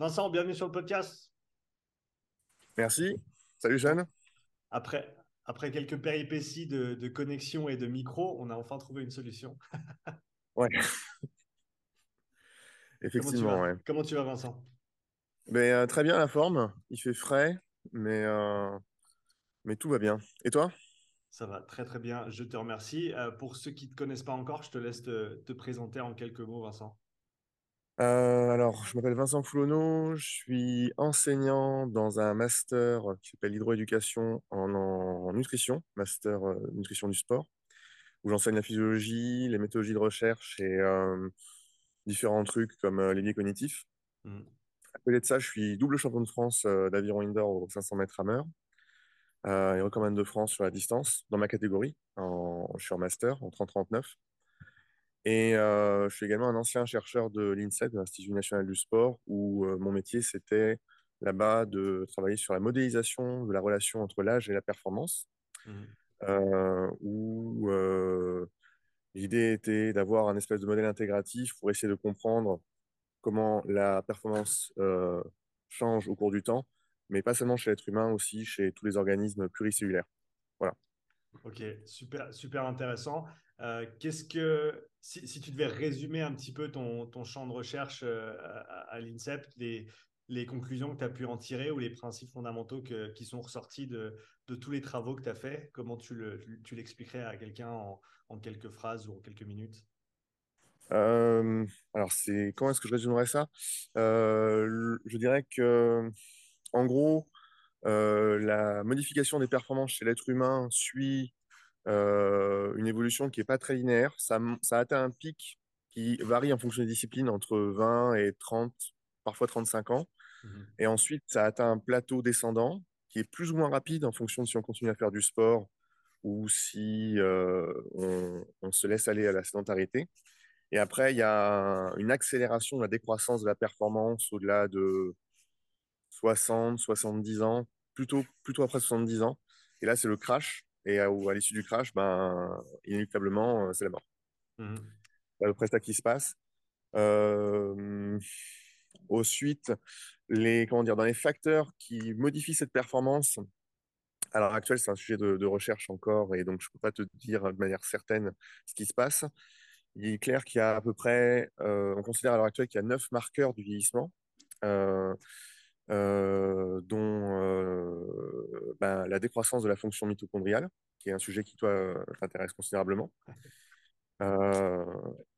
Vincent, bienvenue sur le podcast. Merci. Salut Jeanne. Après, après quelques péripéties de, connexion et de micro, on a enfin trouvé une solution. ouais. Effectivement, Comment tu vas, Vincent? Ben, euh, Très bien la forme. Il fait frais, mais, euh, mais tout va bien. Et toi? Ça va très très bien. Je te remercie. Euh, pour ceux qui ne te connaissent pas encore, je te laisse te présenter en quelques mots, Vincent. Euh, alors, je m'appelle Vincent Foulonneau, je suis enseignant dans un master qui s'appelle hydroéducation en, nutrition, master euh, nutrition du sport, où j'enseigne la physiologie, les méthodologies de recherche et euh, différents trucs comme les biais cognitifs. Mmh. À côté de ça, je suis double champion de France d'aviron indoor aux 500 mètres rameur et recommande de France sur la distance dans ma catégorie. En, je suis en master en 30-39. Et euh, je suis également un ancien chercheur de l'INSEE, de l'Institut national du sport, où euh, mon métier, c'était là-bas de travailler sur la modélisation de la relation entre l'âge et la performance, mmh. euh, où l'idée était d'avoir un espèce de modèle intégratif pour essayer de comprendre comment la performance change au cours du temps, mais pas seulement chez l'être humain, aussi chez tous les organismes pluricellulaires. Voilà. Ok, super, super intéressant. Qu'est-ce que si, tu devais résumer un petit peu ton, champ de recherche euh, à, l'INSEP, les, conclusions que tu as pu en tirer ou les principes fondamentaux qui sont ressortis de, tous les travaux que tu as faits, comment tu l'expliquerais à quelqu'un en, quelques phrases ou en quelques minutes? Euh, alors, c'est comment est-ce que je résumerais ça? Euh, Je dirais que, en gros, la modification des performances chez l'être humain suit euh, une évolution qui n'est pas très linéaire. Ça, ça atteint un pic qui varie en fonction des disciplines entre 20 et 30, parfois 35 ans. Mhm. Et ensuite, ça atteint un plateau descendant qui est plus ou moins rapide en fonction de si on continue à faire du sport ou si euh, on, on, se laisse aller à la sédentarité. Et après, il y a une accélération de la décroissance de la performance au-delà de 60, 70 ans, plutôt, plutôt après 70 ans. Et là, c'est le crash. Et à, à l'issue du crash, ben, inéluctablement, euh, c'est la mort. Mmh. C'est à peu près ça qui se passe. Euh, ensuite, les, comment dire, dans les facteurs qui modifient cette performance, à l'heure actuelle, c'est un sujet de, recherche encore, et donc je ne peux pas te dire de manière certaine ce qui se passe. Il est clair qu'il y a à peu près, euh, on considère à l'heure actuelle qu'il y a neuf marqueurs du vieillissement. Euh, euh, dont euh, ben, la décroissance de la fonction mitochondriale, qui est un sujet qui, toi, t'intéresse considérablement. Euh,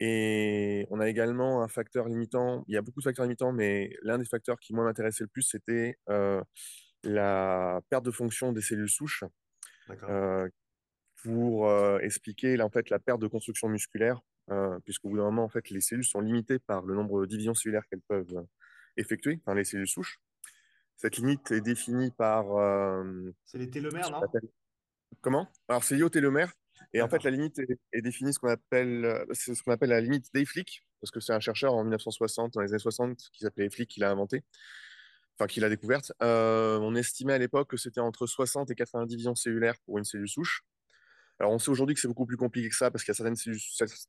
et on a également un facteur limitant, il y a beaucoup de facteurs limitants, mais l'un des facteurs qui moi m'intéressait le plus, c'était la perte de fonction des cellules souches. pour expliquer en fait, la perte de construction musculaire, puisqu'au bout d'un moment, en fait, les cellules sont limitées par le nombre de divisions cellulaires qu'elles peuvent effectuer, enfin, les cellules souches. Cette limite est définie par. Euh, c'est les télomères, non? Comment? Alors, c'est lié au télomère. Et en fait, la limite est, définie ce qu'on appelle, c'est ce qu'on appelle la limite d'Eyflick, parce que c'est un chercheur en 1960, dans les années 60, qui s'appelait Eyflick, qui l'a inventé, enfin, qui l'a découverte. Euh, on estimait à l'époque que c'était entre 60 et 90 divisions cellulaires pour une cellule souche. Alors, on sait aujourd'hui que c'est beaucoup plus compliqué que ça, parce qu'il y a certaines cellules,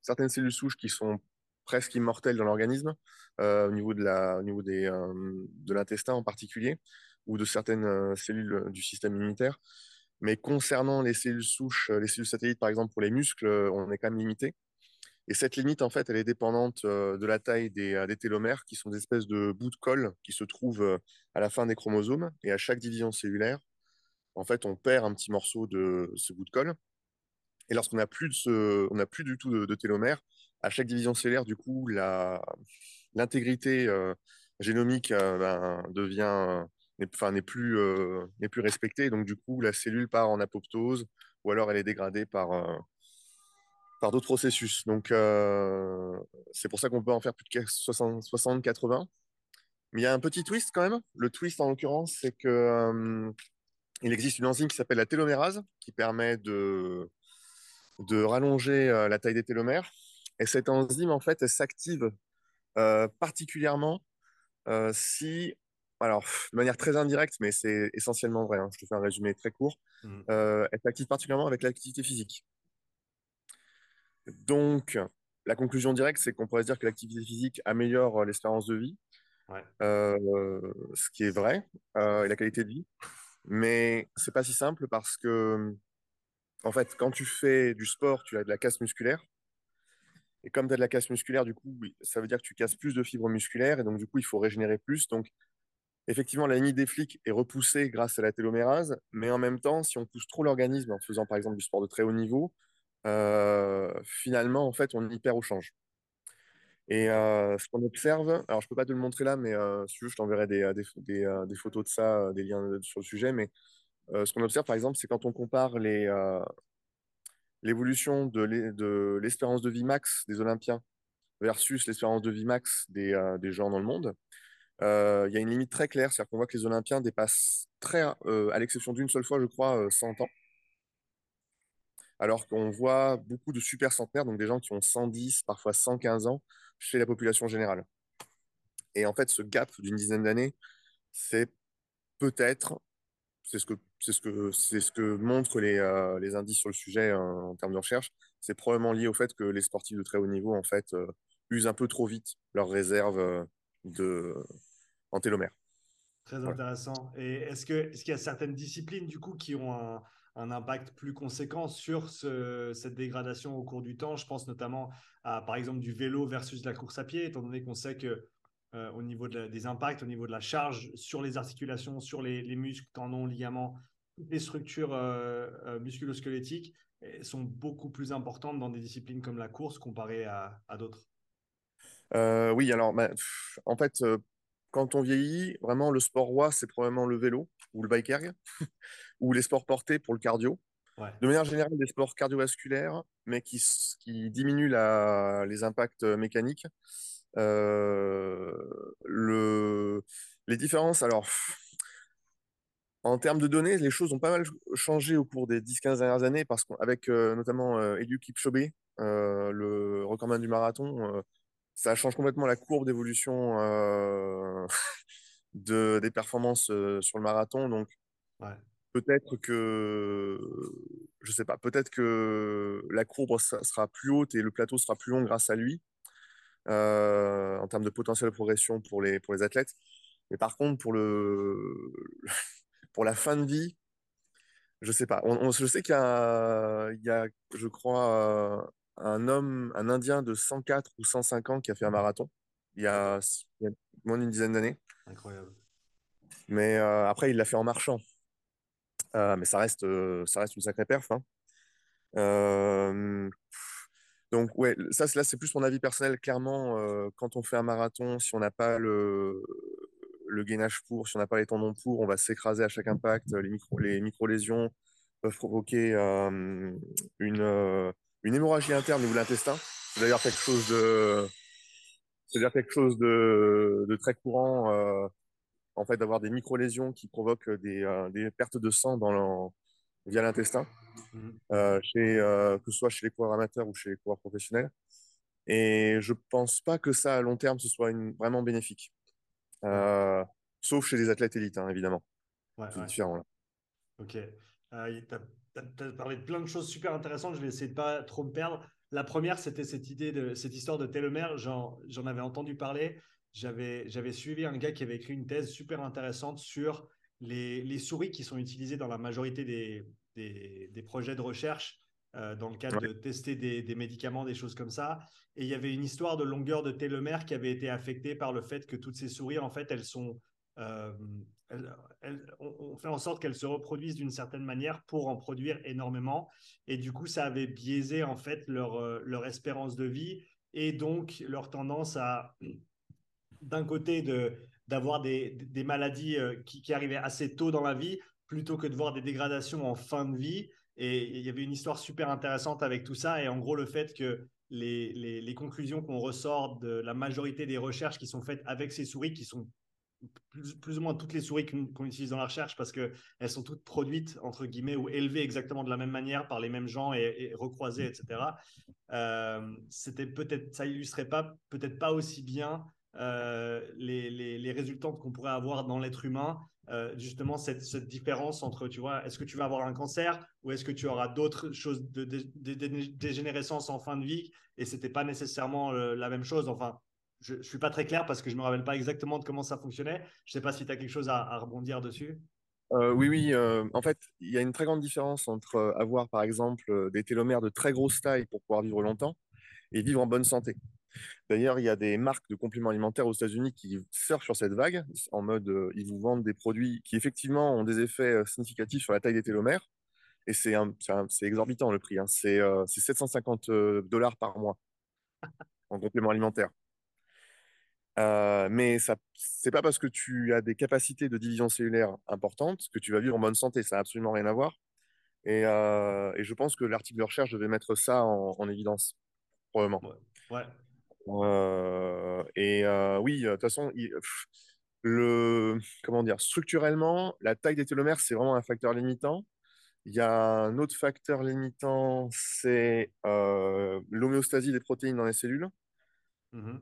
certaines cellules souches qui sont presque immortelle dans l'organisme, euh, au niveau, de, la, au niveau des, euh, de l'intestin en particulier, ou de certaines euh, cellules du système immunitaire. Mais concernant les cellules souches, les cellules satellites, par exemple, pour les muscles, on est quand même limité. Et cette limite, en fait, elle est dépendante de la taille des, des, télomères, qui sont des espèces de bouts de colle qui se trouvent à la fin des chromosomes. Et à chaque division cellulaire, en fait, on perd un petit morceau de ce bout de colle. Et lorsqu'on n'a plus, plus du tout de, de télomères, à chaque division cellulaire, du coup, l'intégrité euh, génomique euh, ben, n'est plus, euh, n'est plus respectée. Donc, du coup, la cellule part en apoptose ou alors elle est dégradée par, par d'autres processus. Donc, c'est pour ça qu'on peut en faire plus de 60-80. Mais il y a un petit twist quand même. Le twist, en l'occurrence, c'est que il existe une enzyme qui s'appelle la télomérase qui permet de, de rallonger la taille des télomères. Et cette enzyme, en fait, elle s'active euh, particulièrement euh, si, alors, de manière très indirecte, mais c'est essentiellement vrai, hein, je te fais un résumé très court, mmh. euh, elle s'active particulièrement avec l'activité physique. Donc, la conclusion directe, c'est qu'on pourrait dire que l'activité physique améliore l'espérance de vie. ce qui est vrai, et la qualité de vie. Mais c'est pas si simple parce que, en fait, quand tu fais du sport, tu as de la casse musculaire. Et comme tu as de la casse musculaire, du coup, ça veut dire que tu casses plus de fibres musculaires et donc, du coup, il faut régénérer plus. Donc, effectivement, la limite des flics est repoussée grâce à la télomérase, mais en même temps, si on pousse trop l'organisme en faisant, par exemple, du sport de très haut niveau, euh, finalement, en fait, on y perd au change. Et euh, ce qu'on observe, alors je peux pas te le montrer là, mais euh, si tu veux, je t'enverrai des, photos de ça, des liens sur le sujet. Mais ce qu'on observe, par exemple, c'est quand on compare les, l'évolution de l'espérance de vie max des Olympiens versus l'espérance de vie max des, euh, gens dans le monde, euh, il y a une limite très claire. C'est-à-dire qu'on voit que les Olympiens dépassent très, euh, à l'exception d'une seule fois, je crois, 100 ans. Alors qu'on voit beaucoup de super centenaires, donc des gens qui ont 110, parfois 115 ans, chez la population générale. Et en fait, ce gap d'une dizaine d'années, c'est peut-être c'est ce que c'est ce que c'est ce que montrent les, euh, les indices sur le sujet euh, en termes de recherche. C'est probablement lié au fait que les sportifs de très haut niveau en fait euh, usent un peu trop vite leurs réserves de en télomère. Très intéressant. Et est-ce que est-ce qu'il y a certaines disciplines du coup qui ont un, un impact plus conséquent sur ce, cette dégradation au cours du temps? Je pense notamment à par exemple du vélo versus la course à pied, étant donné qu'on sait que au niveau des impacts, au niveau de la charge sur les articulations, sur les, les muscles, tendons, ligaments, les structures euh, euh, musculosquelettiques sont beaucoup plus importantes dans des disciplines comme la course comparées à, d'autres. Euh, oui, alors bah, en fait, quand on vieillit, vraiment le sport roi, c'est probablement le vélo ou le bike erg ou les sports portés pour le cardio. De manière générale, des sports cardiovasculaires, mais qui, qui diminuent la, les impacts mécaniques. Le, les différences, alors en termes de données, les choses ont pas mal changé au cours des 10-15 dernières années parce qu'avec euh, notamment euh, Eliud Kipchobe, euh, le recordman du marathon, ça change complètement la courbe d'évolution de, des performances sur le marathon. Donc, peut-être que, je sais pas, peut-être que la courbe sera plus haute et le plateau sera plus long grâce à lui en termes de potentiel de progression pour les, pour les athlètes. Mais par contre, pour le, pour la fin de vie, je sais pas. On, je sais qu'il y, y, a, je crois, un homme, un Indien de 104 ou 105 ans qui a fait un marathon il y a, moins d'une dizaine d'années. Incroyable. Mais euh, après, il l'a fait en marchant. Euh, mais ça reste, euh, ça reste une sacrée perf. Hein. Donc, ouais, ça, c'est plus mon avis personnel. Clairement, quand on fait un marathon, si on n'a pas le, le gainage pour, si on n'a pas les tendons pour, on va s'écraser à chaque impact. Les, micro, micro-lésions peuvent provoquer une, hémorragie interne de l'intestin. C'est d'ailleurs quelque chose de, quelque chose de, très courant, en fait, d'avoir des micro-lésions qui provoquent des, des pertes de sang dans via l'intestin, mmh. chez, que ce soit chez les coureurs amateurs ou chez les coureurs professionnels. Et je pense pas que ça, à long terme, ce soit une, vraiment bénéfique. Euh, sauf chez les athlètes élites, hein, évidemment. c'est différent. Là. Ok. Euh, tu as, parlé de plein de choses super intéressantes. Je vais essayer de pas trop me perdre. La première, c'était cette idée de cette histoire de télomère. J'en avais entendu parler. J'avais suivi un gars qui avait écrit une thèse super intéressante sur les, les souris qui sont utilisées dans la majorité des, des, des projets de recherche euh, dans le cadre de tester des, des, médicaments, des choses comme ça. Et il y avait une histoire de longueur de télomère qui avait été affectée par le fait que toutes ces souris, en fait, elles sont. Euh, on, fait en sorte qu'elles se reproduisent d'une certaine manière pour en produire énormément. Et du coup, ça avait biaisé, en fait, leur, euh, leur espérance de vie et donc leur tendance à, d'un côté, de, d'avoir des, des maladies qui, qui arrivaient assez tôt dans la vie plutôt que de voir des dégradations en fin de vie. Et il y avait une histoire super intéressante avec tout ça. Et en gros, le fait que les, les, conclusions qu'on ressort de la majorité des recherches qui sont faites avec ces souris, qui sont plus, ou moins toutes les souris qu'on utilise dans la recherche, parce qu'elles sont toutes produites, entre guillemets, ou élevées exactement de la même manière par les mêmes gens et, recroisées, etc. Euh, c'était peut-être, ça illustrait pas, peut-être pas aussi bien euh, les, les, résultats qu'on pourrait avoir dans l'être humain euh, justement cette, cette, différence entre, tu vois, est-ce que tu vas avoir un cancer ou est-ce que tu auras d'autres choses de, dégénérescence en fin de vie? Et c'était pas nécessairement euh, la même chose. Enfin, je ne suis pas très clair parce que je ne me rappelle pas exactement de comment ça fonctionnait. Je sais pas si tu as quelque chose à, rebondir dessus. oui, oui. en fait, il y a une très grande différence entre avoir, par exemple, des télomères de très grosse taille pour pouvoir vivre longtemps et vivre en bonne santé. D'ailleurs, il y a des marques de compléments alimentaires aux États-Unis qui surfent sur cette vague, en mode ils vous vendent des produits qui effectivement ont des effets significatifs sur la taille des télomères. Et c'est exorbitant le prix. Hein. C'est 750 dollars par mois en complément alimentaire. mais ce n'est pas parce que tu as des capacités de division cellulaire importantes que tu vas vivre en bonne santé. Ça n'a absolument rien à voir. Et, je pense que l'article de recherche devait mettre ça en, évidence, probablement. Ouais. Et oui, de toute façon, le, comment dire, structurellement, la taille des télomères, c'est vraiment un facteur limitant. Il y a un autre facteur limitant, c'est l'homéostasie des protéines dans les cellules. Mmh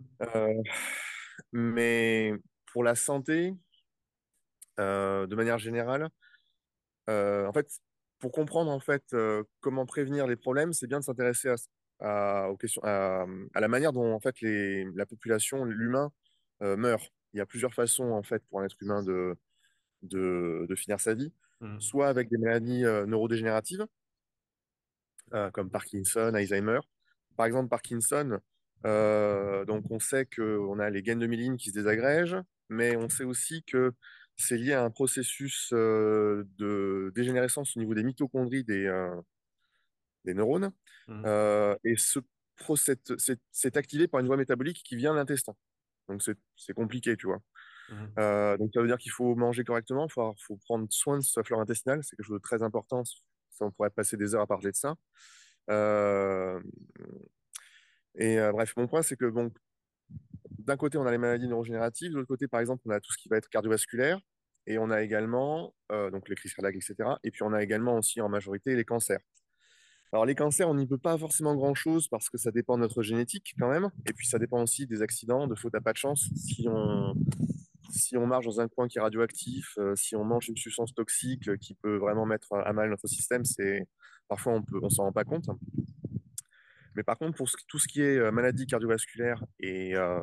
mais pour la santé, de manière générale, en fait, pour comprendre en fait comment prévenir les problèmes, c'est bien de s'intéresser à, aux questions, à, la manière dont en fait les, la population, l'humain meurt. Il y a plusieurs façons en fait pour un être humain de, de, de finir sa vie, mmh. soit avec des maladies neurodégénératives comme Parkinson, Alzheimer. Par exemple, Parkinson, euh, donc on sait qu'on a les gaines de myéline qui se désagrègent, mais on sait aussi que c'est lié à un processus euh, de dégénérescence au niveau des mitochondries des, euh, des neurones. Mmh. et ce c'est activé par une voie métabolique qui vient de l'intestin. Donc c'est compliqué, tu vois. Mmh. donc ça veut dire qu'il faut manger correctement, il faut, faut, prendre soin de sa flore intestinale, c'est quelque chose de très important. Ça, on pourrait passer des heures à parler de ça. Et euh, bref, mon point, c'est que bon, d'un côté, on a les maladies neurogénératives, de l'autre côté, par exemple, on a tout ce qui va être cardiovasculaire, et on a également euh, donc les crises cardiaques, etc. Et puis on a également aussi en majorité les cancers. Alors les cancers, on n'y peut pas forcément grand-chose parce que ça dépend de notre génétique quand même, et puis ça dépend aussi des accidents, de faute à pas de chance. Si on, si on marche dans un coin qui est radioactif, euh, si on mange une substance toxique qui peut vraiment mettre à mal notre système, c'est parfois on ne on s'en rend pas compte. Mais par contre, pour tout ce qui est euh, maladie cardiovasculaire et euh,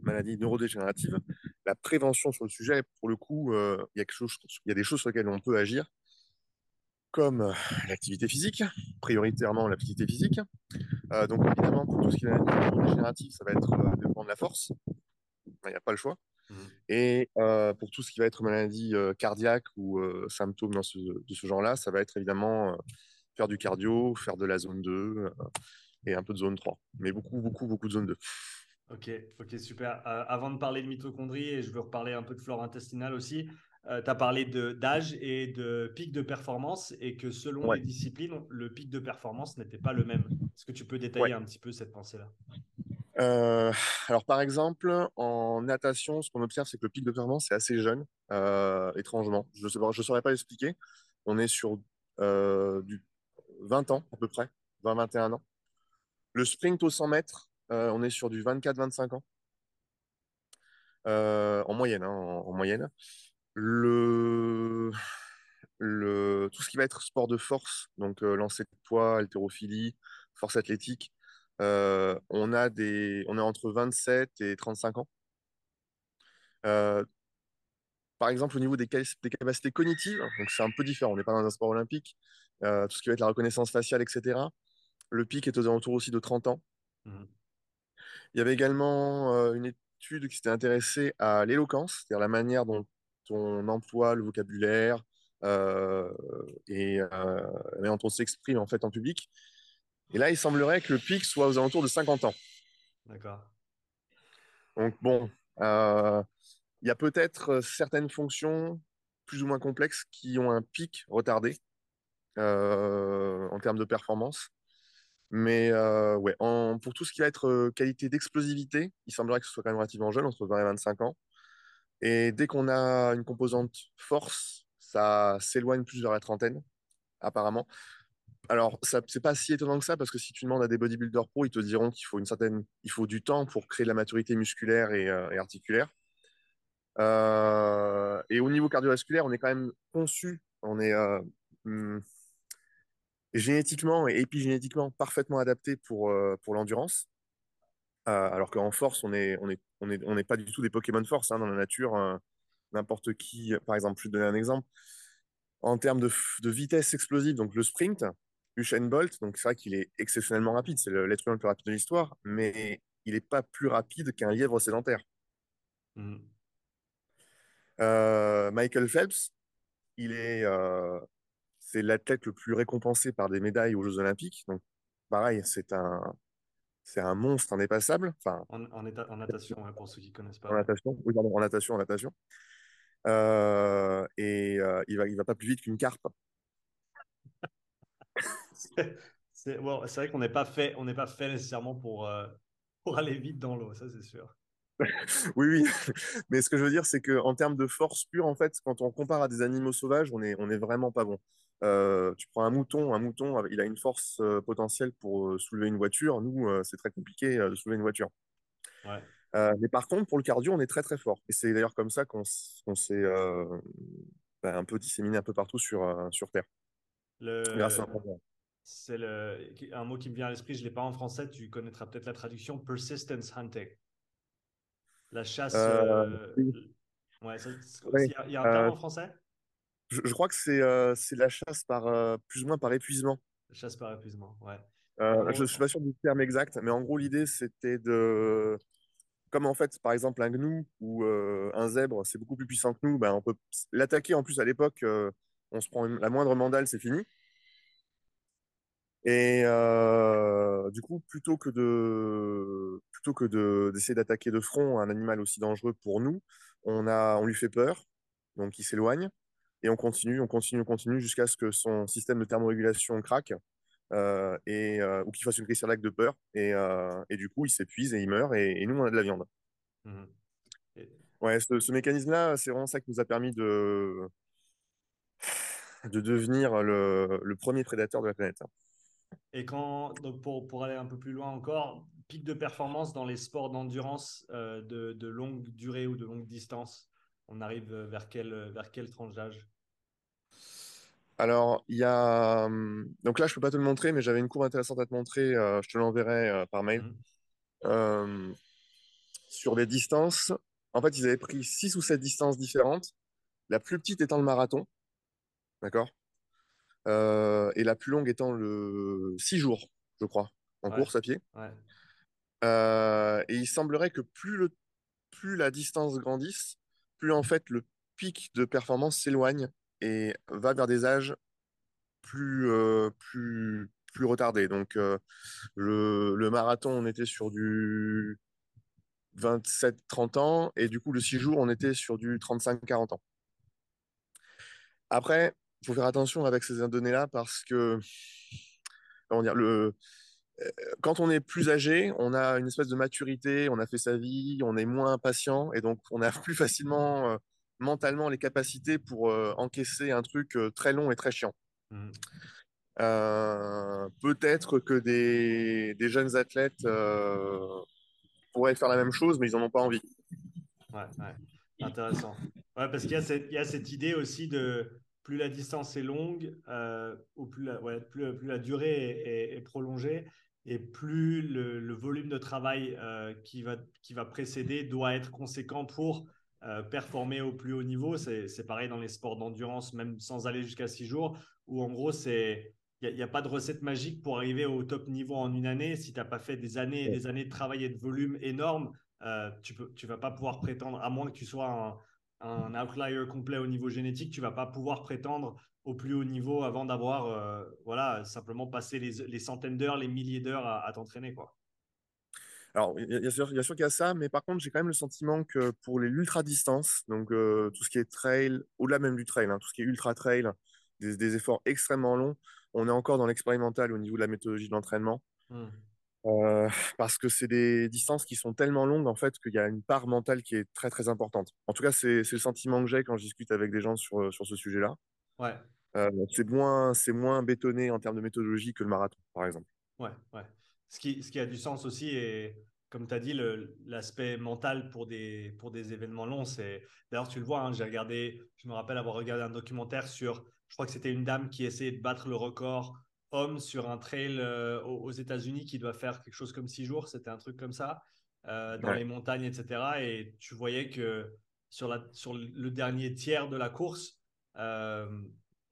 maladie neurodégénérative, la prévention sur le sujet, pour le coup, euh, il y a des choses sur lesquelles on peut agir, comme l'activité physique, prioritairement l'activité physique. donc évidemment, pour tout ce qui est maladie neurodégénérative, ça va être le développement de la force. Il n'y a pas le choix. Mmh. Et pour tout ce qui va être maladie cardiaque ou symptômes dans ce, de ce genre-là, ça va être évidemment faire du cardio, faire de la zone 2 euh, et un peu de zone 3. Mais beaucoup, beaucoup, beaucoup de zone 2. Ok, ok, super. Euh, avant de parler de mitochondrie, et je veux reparler un peu de flore intestinale aussi, euh, tu as parlé d'âge et de pic de performance et que selon les disciplines, le pic de performance n'était pas le même. Est-ce que tu peux détailler un petit peu cette pensée-là? Alors, par exemple, en natation, ce qu'on observe, c'est que le pic de performance est assez jeune, étrangement. Je ne saurais pas l'expliquer. On est sur du 20 ans à peu près, 20-21 ans. Le sprint au 100 mètres, euh, on est sur du 24-25 ans. Euh, en moyenne, hein, en, moyenne. Le, le, tout ce qui va être sport de force, donc euh, lancer de poids, haltérophilie, force athlétique, on, a des, on est entre 27 et 35 ans. par exemple, au niveau des, des capacités cognitives, donc c'est un peu différent, on n'est pas dans un sport olympique, euh, tout ce qui va être la reconnaissance faciale, etc. Le pic est aux alentours aussi de 30 ans. Mmh. Il y avait également euh, une étude qui s'était intéressée à l'éloquence, c'est-à-dire la manière dont on emploie le vocabulaire euh, et dont on s'exprime en fait en public. Et là, il semblerait que le pic soit aux alentours de 50 ans. D'accord. Donc bon, il y a peut-être certaines fonctions plus ou moins complexes qui ont un pic retardé. Euh, en termes de performance. Mais euh, ouais, pour tout ce qui va être euh, qualité d'explosivité, il semblerait que ce soit quand même relativement jeune, entre 20 et 25 ans. Et dès qu'on a une composante force, ça s'éloigne plus vers la trentaine, apparemment. Alors, c'est pas si étonnant que ça, parce que si tu demandes à des bodybuilders pro, ils te diront qu'il faut une certaine, il faut du temps pour créer de la maturité musculaire et, articulaire. et au niveau cardiovasculaire, on est quand même conçu, on est, hmm, génétiquement et épigénétiquement parfaitement adapté pour, euh, pour l'endurance. Alors qu'en force, on n'est on est, on est, on est pas du tout des Pokémon force hein, dans la nature. N'importe qui, par exemple, je vais te donner un exemple. En termes de, de vitesse explosive, donc le sprint, Usain Bolt, donc c'est vrai qu'il est exceptionnellement rapide, c'est l'être humain le plus rapide de l'histoire, mais il n'est pas plus rapide qu'un lièvre sédentaire. Mmh. Euh, Michael Phelps, il est, euh, c'est l'athlète le plus récompensé par des médailles aux Jeux Olympiques. Donc, pareil, c'est un, c'est un monstre indépassable. Enfin, en, en, natation, hein, pour ceux qui ne connaissent pas. En natation, oui, pardon, en natation, en natation. Euh, et il va, il va pas plus vite qu'une carpe. c'est vrai qu'on n'est pas fait, on n'est pas fait nécessairement pour, pour aller vite dans l'eau, ça c'est sûr. oui, oui. Mais ce que je veux dire, c'est qu'en termes de force pure, en fait, quand on compare à des animaux sauvages, on est, on est vraiment pas bon. Euh, tu prends un mouton, un mouton, il a une force euh, potentielle pour euh, soulever une voiture. Nous, c'est très compliqué de soulever une voiture. mais par contre, pour le cardio, on est très très fort. Et c'est d'ailleurs comme ça qu'on s'est ben, un peu disséminé un peu partout sur, sur Terre. Le... C'est le... un mot qui me vient à l'esprit, je ne l'ai pas en français, tu connaîtras peut-être la traduction, persistence hunting. La chasse. Euh, euh, ouais, il y a un terme en français? je, crois que c'est euh, la chasse par plus ou moins par épuisement. La chasse par épuisement, ouais. je ne suis pas sûr du terme exact, mais en gros, l'idée, c'était de. Comme en fait, par exemple, un gnou ou un zèbre, c'est beaucoup plus puissant que nous, ben, on peut l'attaquer. En plus, à l'époque, on se prend la moindre mandale, c'est fini. Et euh, du coup, plutôt que de plutôt que d'essayer d'attaquer de front un animal aussi dangereux pour nous, on a on lui fait peur, donc il s'éloigne et on continue, on continue, on continue jusqu'à ce que son système de thermorégulation craque euh, et euh, ou qu'il fasse une crise cardiaque de peur et, et du coup il s'épuise et il meurt et, nous on a de la viande. Mmh ouais, ce, ce mécanisme-là, c'est vraiment ça qui nous a permis de de devenir le, le premier prédateur de la planète. Et quand, donc pour, pour, aller un peu plus loin encore, pic de performance dans les sports d'endurance euh, de, de, longue durée ou de longue distance, on arrive vers quelle, vers quelle tranche d'âge? Alors, il y a. Hum, donc là, je ne peux pas te le montrer, mais j'avais une courbe intéressante à te montrer. Euh, je te l'enverrai euh, par mail. Mmh. sur des distances. En fait, ils avaient pris six ou sept distances différentes. La plus petite étant le marathon. D'accord? euh, et la plus longue étant le 6 jours, je crois, en course à pied. Euh, et il semblerait que plus, le, plus la distance grandisse, plus en fait le pic de performance s'éloigne et va vers des âges plus, euh, plus, plus retardés. Donc le, le, marathon, on était sur du 27-30 ans, et du coup le 6 jours, on était sur du 35-40 ans. Après, il faut faire attention avec ces données-là parce que, comment dire, le, euh, quand on est plus âgé, on a une espèce de maturité, on a fait sa vie, on est moins impatient et donc on a plus facilement euh, mentalement les capacités pour euh, encaisser un truc très long et très chiant. Mmh. Peut-être que des, des, jeunes athlètes pourraient faire la même chose, mais ils n'en ont pas envie. Ouais, ouais. intéressant. Ouais, parce qu'il y, y, a cette idée aussi de plus la distance est longue, euh, ou plus la, plus, plus la durée est, prolongée, et plus le, volume de travail euh, qui, va, qui va précéder doit être conséquent pour euh, performer au plus haut niveau. C'est pareil dans les sports d'endurance, même sans aller jusqu'à six jours, où en gros, c'est il n'y a, pas de recette magique pour arriver au top niveau en une année. Si tu n'as pas fait des années et des années de travail et de volume énorme, tu ne tu vas pas pouvoir prétendre, à moins que tu sois un, un outlier complet au niveau génétique, tu vas pas pouvoir prétendre au plus haut niveau avant d'avoir euh, voilà, simplement passé les, centaines d'heures, les milliers d'heures à, t'entraîner. quoi. Alors, il y, a sûr, qu'il y a ça, mais par contre, j'ai quand même le sentiment que pour les ultra-distances, donc euh, tout ce qui est trail, au-delà même du trail, hein, tout ce qui est ultra-trail, des, efforts extrêmement longs, on est encore dans l'expérimental au niveau de la méthodologie de l'entraînement. Hmm. Euh, parce que c'est des distances qui sont tellement longues en fait qu'il y a une part mentale qui est très très importante. En tout cas, c'est le sentiment que j'ai quand je discute avec des gens sur, sur ce sujet-là. Ouais. Euh, c'est moins, moins bétonné en termes de méthodologie que le marathon, par exemple. Ouais, ouais. Ce qui, ce qui a du sens aussi, et comme tu as dit, l'aspect mental pour des, pour des événements longs, c'est. D'ailleurs, tu le vois, hein, j'ai regardé, je me rappelle avoir regardé un documentaire sur, je crois que c'était une dame qui essayait de battre le record homme sur un trail aux, États-Unis qui doit faire quelque chose comme six jours. C'était un truc comme ça, dans les montagnes, etc. Et tu voyais que sur, la, sur le dernier tiers de la course,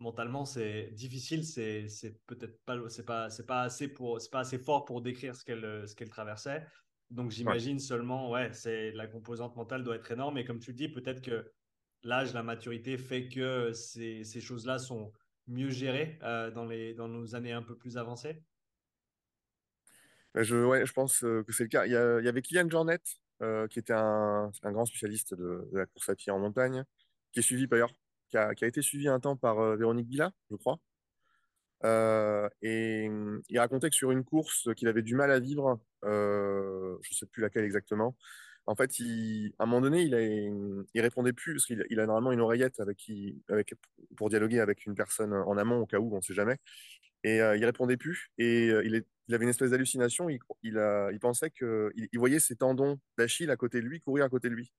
mentalement, c'est difficile. C'est, peut-être pas, c'est pas, assez pour, c'est pas assez fort pour décrire ce qu'elle, ce qu'elle traversait. Donc, j'imagine seulement, ouais, c'est la composante mentale doit être énorme. Et comme tu le dis, peut-être que l'âge, la maturité fait que ces, ces choses-là sont mieux gérées euh, dans, les, dans nos années un peu plus avancées? Je, ouais, je pense euh, que c'est le cas. Il y, avait Kylian Jornet, euh, qui était un, un, grand spécialiste de, la course à pied en montagne, qui est suivi d'ailleurs qui a, été suivi un temps par Véronique Villa, je crois. Euh, et il racontait que sur une course qu'il avait du mal à vivre, je ne sais plus laquelle exactement. En fait, à un moment donné, il, a, il répondait plus parce qu'il a normalement une oreillette avec qui, pour dialoguer avec une personne en amont au cas où, on ne sait jamais. Et il répondait plus. Et il, est, il, avait une espèce d'hallucination. Il, pensait qu'il il voyait ses tendons d'Achille à côté de lui courir à côté de lui.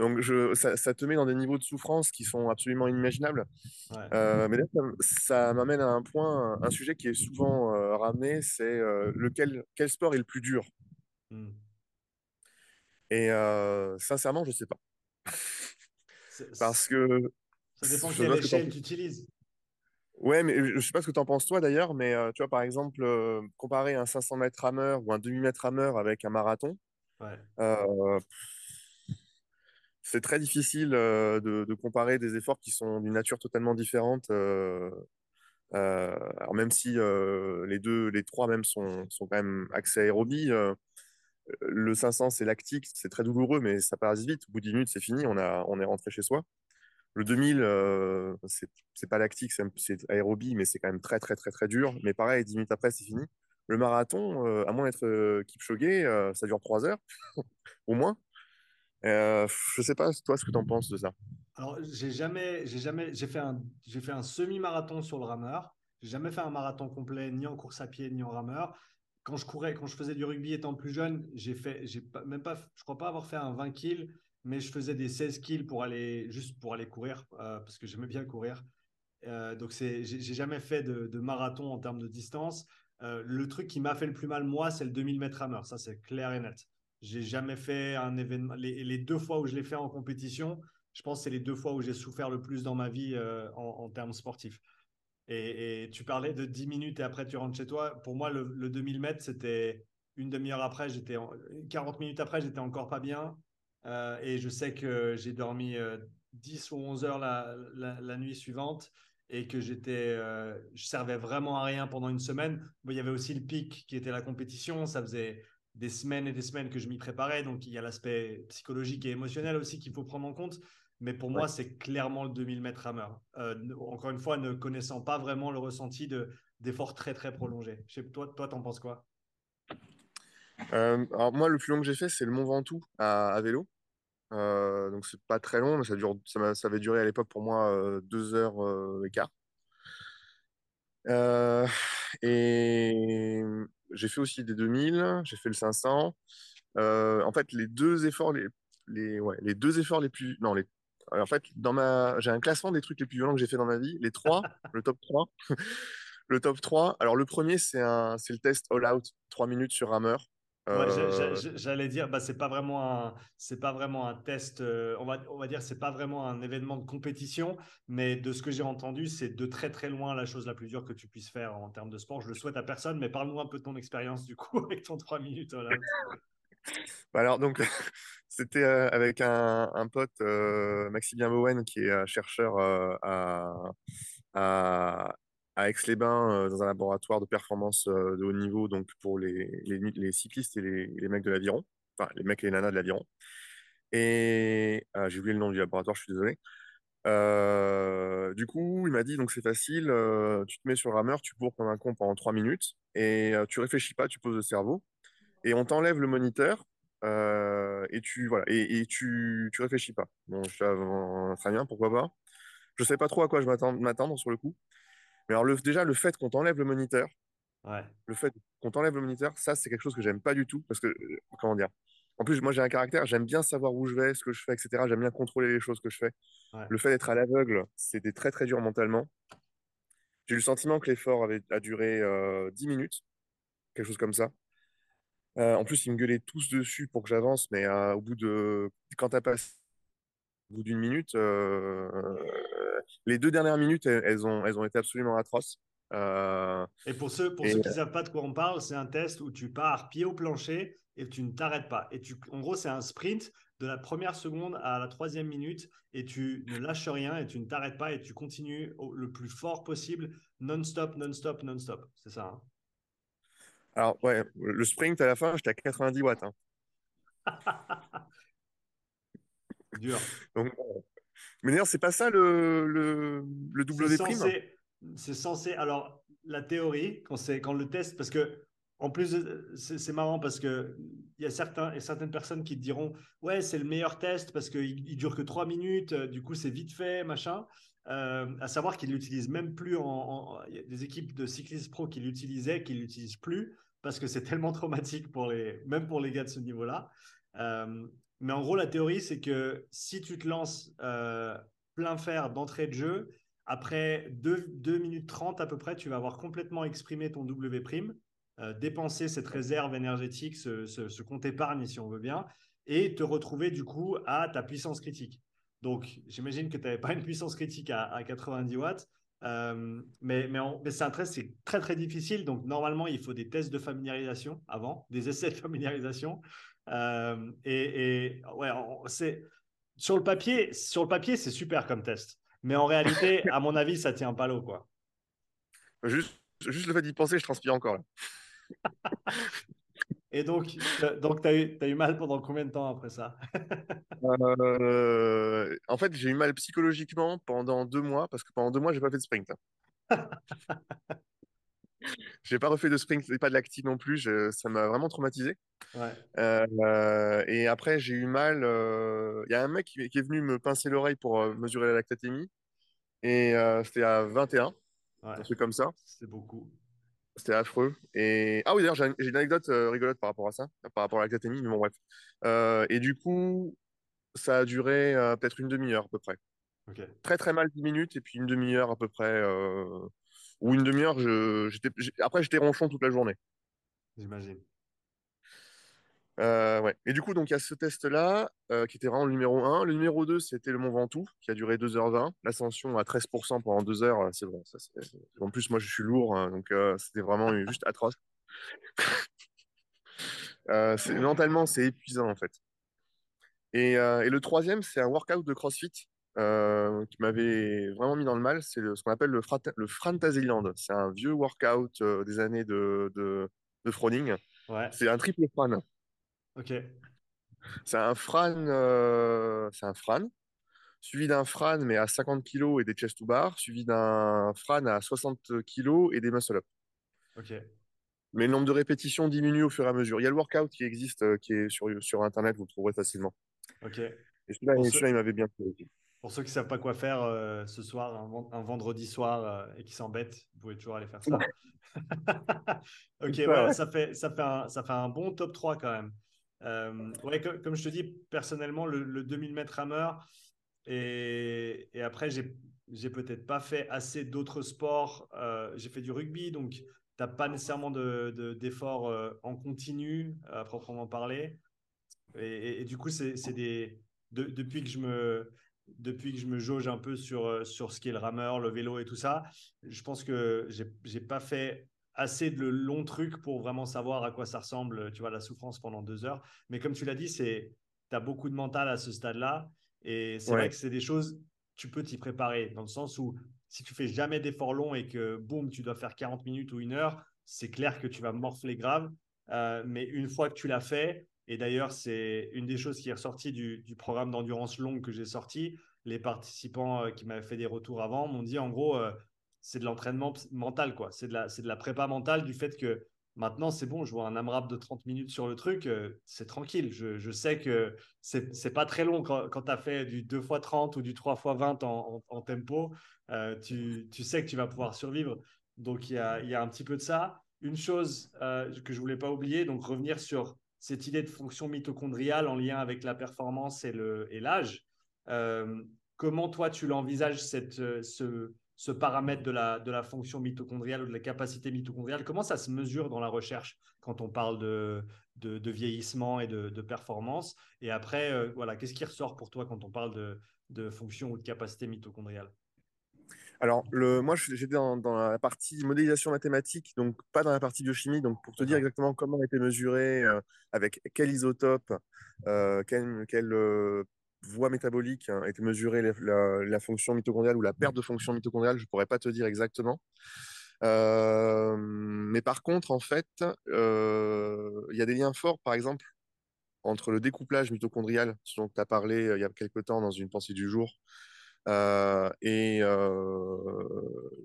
Donc, je, ça, te met dans des niveaux de souffrance qui sont absolument inimaginables. Euh, mais là, ça, m'amène à un point, un sujet qui est souvent euh, ramené, c'est euh, lequel, quel sport est le plus dur? Hmm. Et sincèrement, je ne sais pas. Parce que... Ça dépend quelle échelle tu utilises. Ouais, mais je ne sais pas ce que tu en penses toi d'ailleurs, mais tu vois, par exemple, comparer un 500 mètres rameur ou un demi-mètre rameur avec un marathon, ouais c'est très difficile de, comparer des efforts qui sont d'une nature totalement différente. Alors même si les deux, les trois même sont, quand même axés aérobie, le 500 c'est lactique, c'est très douloureux, mais ça passe vite. Au bout de 10 minutes, c'est fini, on, a, on est rentré chez soi. Le 2000, euh, c'est pas lactique, c'est aérobie, mais c'est quand même très, très, très, très dur. Mais pareil, 10 minutes après, c'est fini. Le marathon, à moins d'être Kipchoge, ça dure 3 heures, au moins. Euh, je sais pas, toi, ce que tu en penses de ça. Alors, j'ai jamais, j'ai jamais, j'ai fait un, j'ai fait un semi-marathon sur le rameur. J'ai jamais fait un marathon complet, ni en course à pied, ni en rameur. Quand je courais, quand je faisais du rugby étant plus jeune, j'ai fait, j'ai pas, même pas, je crois pas avoir fait un 20 kills, mais je faisais des 16 kills pour aller, juste pour aller courir, euh, parce que j'aimais bien courir. Euh, donc, c'est, j'ai jamais fait de, de, marathon en termes de distance. Euh, le truc qui m'a fait le plus mal, moi, c'est le 2000 mètres rameur. Ça, c'est clair et net. J'ai jamais fait un événement. Les, deux fois où je l'ai fait en compétition, je pense que c'est les deux fois où j'ai souffert le plus dans ma vie euh, en, termes sportifs. Et, tu parlais de 10 minutes et après tu rentres chez toi. Pour moi, le, 2000 mètres, c'était une demi-heure après, j'étais 40 minutes après, j'étais encore pas bien. Euh, et je sais que j'ai dormi 10 euh, ou 11 heures la, nuit suivante et que j'étais, je servais vraiment à rien pendant une semaine. il y avait aussi le pic qui était la compétition. Ça faisait des semaines et des semaines que je m'y préparais. Donc, il y a l'aspect psychologique et émotionnel aussi qu'il faut prendre en compte. Mais pour moi, c'est clairement le 2000 mètres rameur. Euh, encore une fois, ne connaissant pas vraiment le ressenti d'efforts très, très prolongés. Je sais, toi, toi, t'en penses quoi? Euh, alors moi, le plus long que j'ai fait, c'est le Mont Ventoux à, vélo. Euh, donc c'est pas très long, mais ça, dure, ça, ça avait duré à l'époque pour moi euh, deux heures et quart. et j'ai fait aussi des 2000, j'ai fait le 500. Euh, en fait, les deux efforts les, les, ouais, les deux efforts les plus. Non, les, en fait, dans ma... j'ai un classement des trucs les plus violents que j'ai fait dans ma vie. Les trois, le top 3. le top 3. Alors, le premier, c'est un... le test All Out, 3 minutes sur rameur. Euh, j'allais dire, bah, c'est pas vraiment un, c'est pas vraiment un test. Euh, on va, on va dire, c'est pas vraiment un événement de compétition, mais de ce que j'ai entendu, c'est de très très loin la chose la plus dure que tu puisses faire en termes de sport. Je le souhaite à personne, mais parle-nous un peu de ton expérience du coup avec ton 3 minutes. Bah, alors donc, c'était euh, avec un, un pote, Maximilien Bowen, qui est chercheur à Aix-les-Bains euh, dans un laboratoire de performance euh, de haut niveau, donc pour les, cyclistes et les, mecs de l'aviron, enfin les mecs et les nanas de l'aviron. Et euh, j'ai oublié le nom du laboratoire, je suis désolé. du coup, il m'a dit donc c'est facile, tu te mets sur rameur, tu cours comme un con pendant 3 minutes et tu réfléchis pas, tu poses le cerveau et on t'enlève le moniteur et tu voilà et, tu, tu réfléchis pas. Bon, très bien, pourquoi pas. Je sais pas trop à quoi je m'attendre sur le coup. Mais alors, le, déjà, le fait qu'on t'enlève le moniteur, le fait qu'on t'enlève le moniteur, ça, c'est quelque chose que j'aime pas du tout parce que, euh, comment dire, En plus, moi, j'ai un caractère, j'aime bien savoir où je vais, ce que je fais, etc. J'aime bien contrôler les choses que je fais. Le fait d'être à l'aveugle, c'était très, très dur mentalement. J'ai eu le sentiment que l'effort avait a duré 10 minutes, quelque chose comme ça. en plus, ils me gueulaient tous dessus pour que j'avance, mais au bout de. Quand t'as passé au bout d'une minute, les deux dernières minutes, elles, ont, elles ont été absolument atroces. Euh, et pour ceux, pour ceux qui ne savent pas de quoi on parle, c'est un test où tu pars pied au plancher et tu ne t'arrêtes pas. Et tu, en gros, c'est un sprint de la première seconde à la troisième minute et tu ne lâches rien et tu ne t'arrêtes pas et tu continues le plus fort possible, non-stop, non-stop, non-stop. C'est ça. Hein Alors, ouais, le sprint à la fin, j'étais à 90 watts. Hein. Dur. Donc, mais d'ailleurs, c'est pas ça le, le, le W prime c'est censé. Alors, la théorie, quand, quand le test, parce que, en plus, c'est marrant parce que il y a certains et certaines personnes qui te diront Ouais, c'est le meilleur test parce qu'il il dure que trois minutes, du coup, c'est vite fait, machin. Euh, à savoir qu'ils l'utilisent même plus en. Il y a des équipes de cyclistes pro qui l'utilisaient, qui l'utilisent plus parce que c'est tellement traumatique pour les, même pour les gars de ce niveau-là. Euh, mais en gros, la théorie, c'est que si tu te lances plein fer d'entrée de jeu, après 2, minutes 30 à peu près, tu vas avoir complètement exprimé ton W', euh, dépenser cette réserve énergétique, ce, compte épargne si on veut bien, et te retrouver du coup à ta puissance critique. Donc, j'imagine que tu n'avais pas une puissance critique à, 90 watts, euh, mais, mais, c'est un test, c'est très très difficile. Donc, normalement, il faut des tests de familiarisation avant, des essais de familiarisation. Euh, et, et, ouais, c'est sur le papier, sur le papier, c'est super comme test. Mais en réalité, à mon avis, ça tient pas l'eau, quoi. Juste, juste le fait d'y penser, je transpire encore. Et donc, donc tu as, as, eu mal pendant combien de temps après ça? Euh, En fait, j'ai eu mal psychologiquement pendant deux mois, parce que pendant deux mois, j'ai pas fait de sprint. j'ai pas refait de sprint et pas de l'active non plus. ça m'a vraiment traumatisé. Euh, et après, j'ai eu mal. Il euh, y a un mec qui, est venu me pincer l'oreille pour mesurer la lactatémie. Et c'était à 21. Un truc comme ça. C'est beaucoup. C'était affreux. Et... Ah oui, d'ailleurs, j'ai une anecdote rigolote par rapport à ça, par rapport à la lactatémie, mais bon, bref. et du coup, ça a duré peut-être une demi-heure à peu près. Très très mal 10 minutes et puis une demi-heure à peu près. Ou une demi-heure, je... après j'étais ronchon toute la journée. J'imagine. Euh, ouais. Et du coup, donc il y a ce test-là euh, qui était vraiment le numéro 1. Le numéro 2, c'était le Mont Ventoux qui a duré 2h20. L'ascension à 13% pendant 2 heures, c'est bon. Ça, en plus, moi, je suis lourd, hein, donc euh, c'était vraiment juste atroce. mentalement, c'est épuisant en fait. Et, et le troisième, c'est un workout de CrossFit qui m'avait vraiment mis dans le mal. C'est ce qu'on appelle le, le Fantasyland. C'est un vieux workout des années de, de, de Froning. Ouais. C'est un triple Fran. Ok. C'est un Fran, euh, c'est un Fran, suivi d'un Fran mais à 50 kg et des chest to bar, suivi d'un Fran à 60 kg et des muscle up. Ok. Mais le nombre de répétitions diminue au fur et à mesure. Il y a le workout qui existe, euh, qui est sur, sur Internet, vous le trouverez facilement. Ok. Et celui-là, il m'avait bien plu. Pour ceux qui ne savent pas quoi faire euh, ce soir, un, vendredi soir, et qui s'embêtent, vous pouvez toujours aller faire ça. ok, ouais, ça, fait, ça, fait un, ça fait un bon top 3 quand même. Euh, ouais, comme, je te dis, personnellement, le, 2000 mètres rameur, et, et après, j'ai, peut-être pas fait assez d'autres sports. Euh, j'ai fait du rugby, donc tu n'as pas nécessairement de, d'efforts euh, en continu, à proprement parler. Et, du coup, c'est, des. depuis que je me depuis que je me jauge un peu sur, sur ce qui est le rameur, le vélo et tout ça, je pense que j'ai pas fait assez de long truc pour vraiment savoir à quoi ça ressemble, tu vois, la souffrance pendant deux heures. Mais comme tu l'as dit, c'est, tu as beaucoup de mental à ce stade-là. Et c'est vrai que c'est des choses, tu peux t'y préparer, dans le sens où si tu fais jamais d'efforts longs et que, boum, tu dois faire 40 minutes ou une heure, c'est clair que tu vas morfler grave. Euh, mais une fois que tu l'as fait, et d'ailleurs, c'est une des choses qui est ressortie du, du programme d'endurance longue que j'ai sorti. Les participants euh, qui m'avaient fait des retours avant m'ont dit, en gros, euh, c'est de l'entraînement mental, quoi. C'est de, la, de la prépa mentale du fait que maintenant, c'est bon, je vois un AMRAP de 30 minutes sur le truc, euh, c'est tranquille. Je, sais que c'est pas très long quand, tu as fait du 2 x 30 ou du 3 x 20 en, tempo. Euh, tu, sais que tu vas pouvoir survivre. Donc, il y a, un petit peu de ça. Une chose euh, que je voulais pas oublier, donc revenir sur cette idée de fonction mitochondriale en lien avec la performance et l'âge. Comment toi, tu l'envisages, ce, ce paramètre de la, de la fonction mitochondriale ou de la capacité mitochondriale Comment ça se mesure dans la recherche quand on parle de, de, vieillissement et de, performance? Et après, euh, voilà, qu'est-ce qui ressort pour toi quand on parle de, de fonction ou de capacité mitochondriale? Alors, le, moi, j'étais dans, dans, la partie modélisation mathématique, donc pas dans la partie biochimie. Donc, pour te dire exactement comment a été mesuré, euh, avec quel isotope, euh, quelle euh, voie métabolique hein, a été mesurée la, la, fonction mitochondriale ou la perte de fonction mitochondriale, je ne pourrais pas te dire exactement. mais par contre, en fait, il y a des liens forts, par exemple, entre le découplage mitochondrial, dont tu as parlé il y a quelques temps dans une pensée du jour, euh, et euh,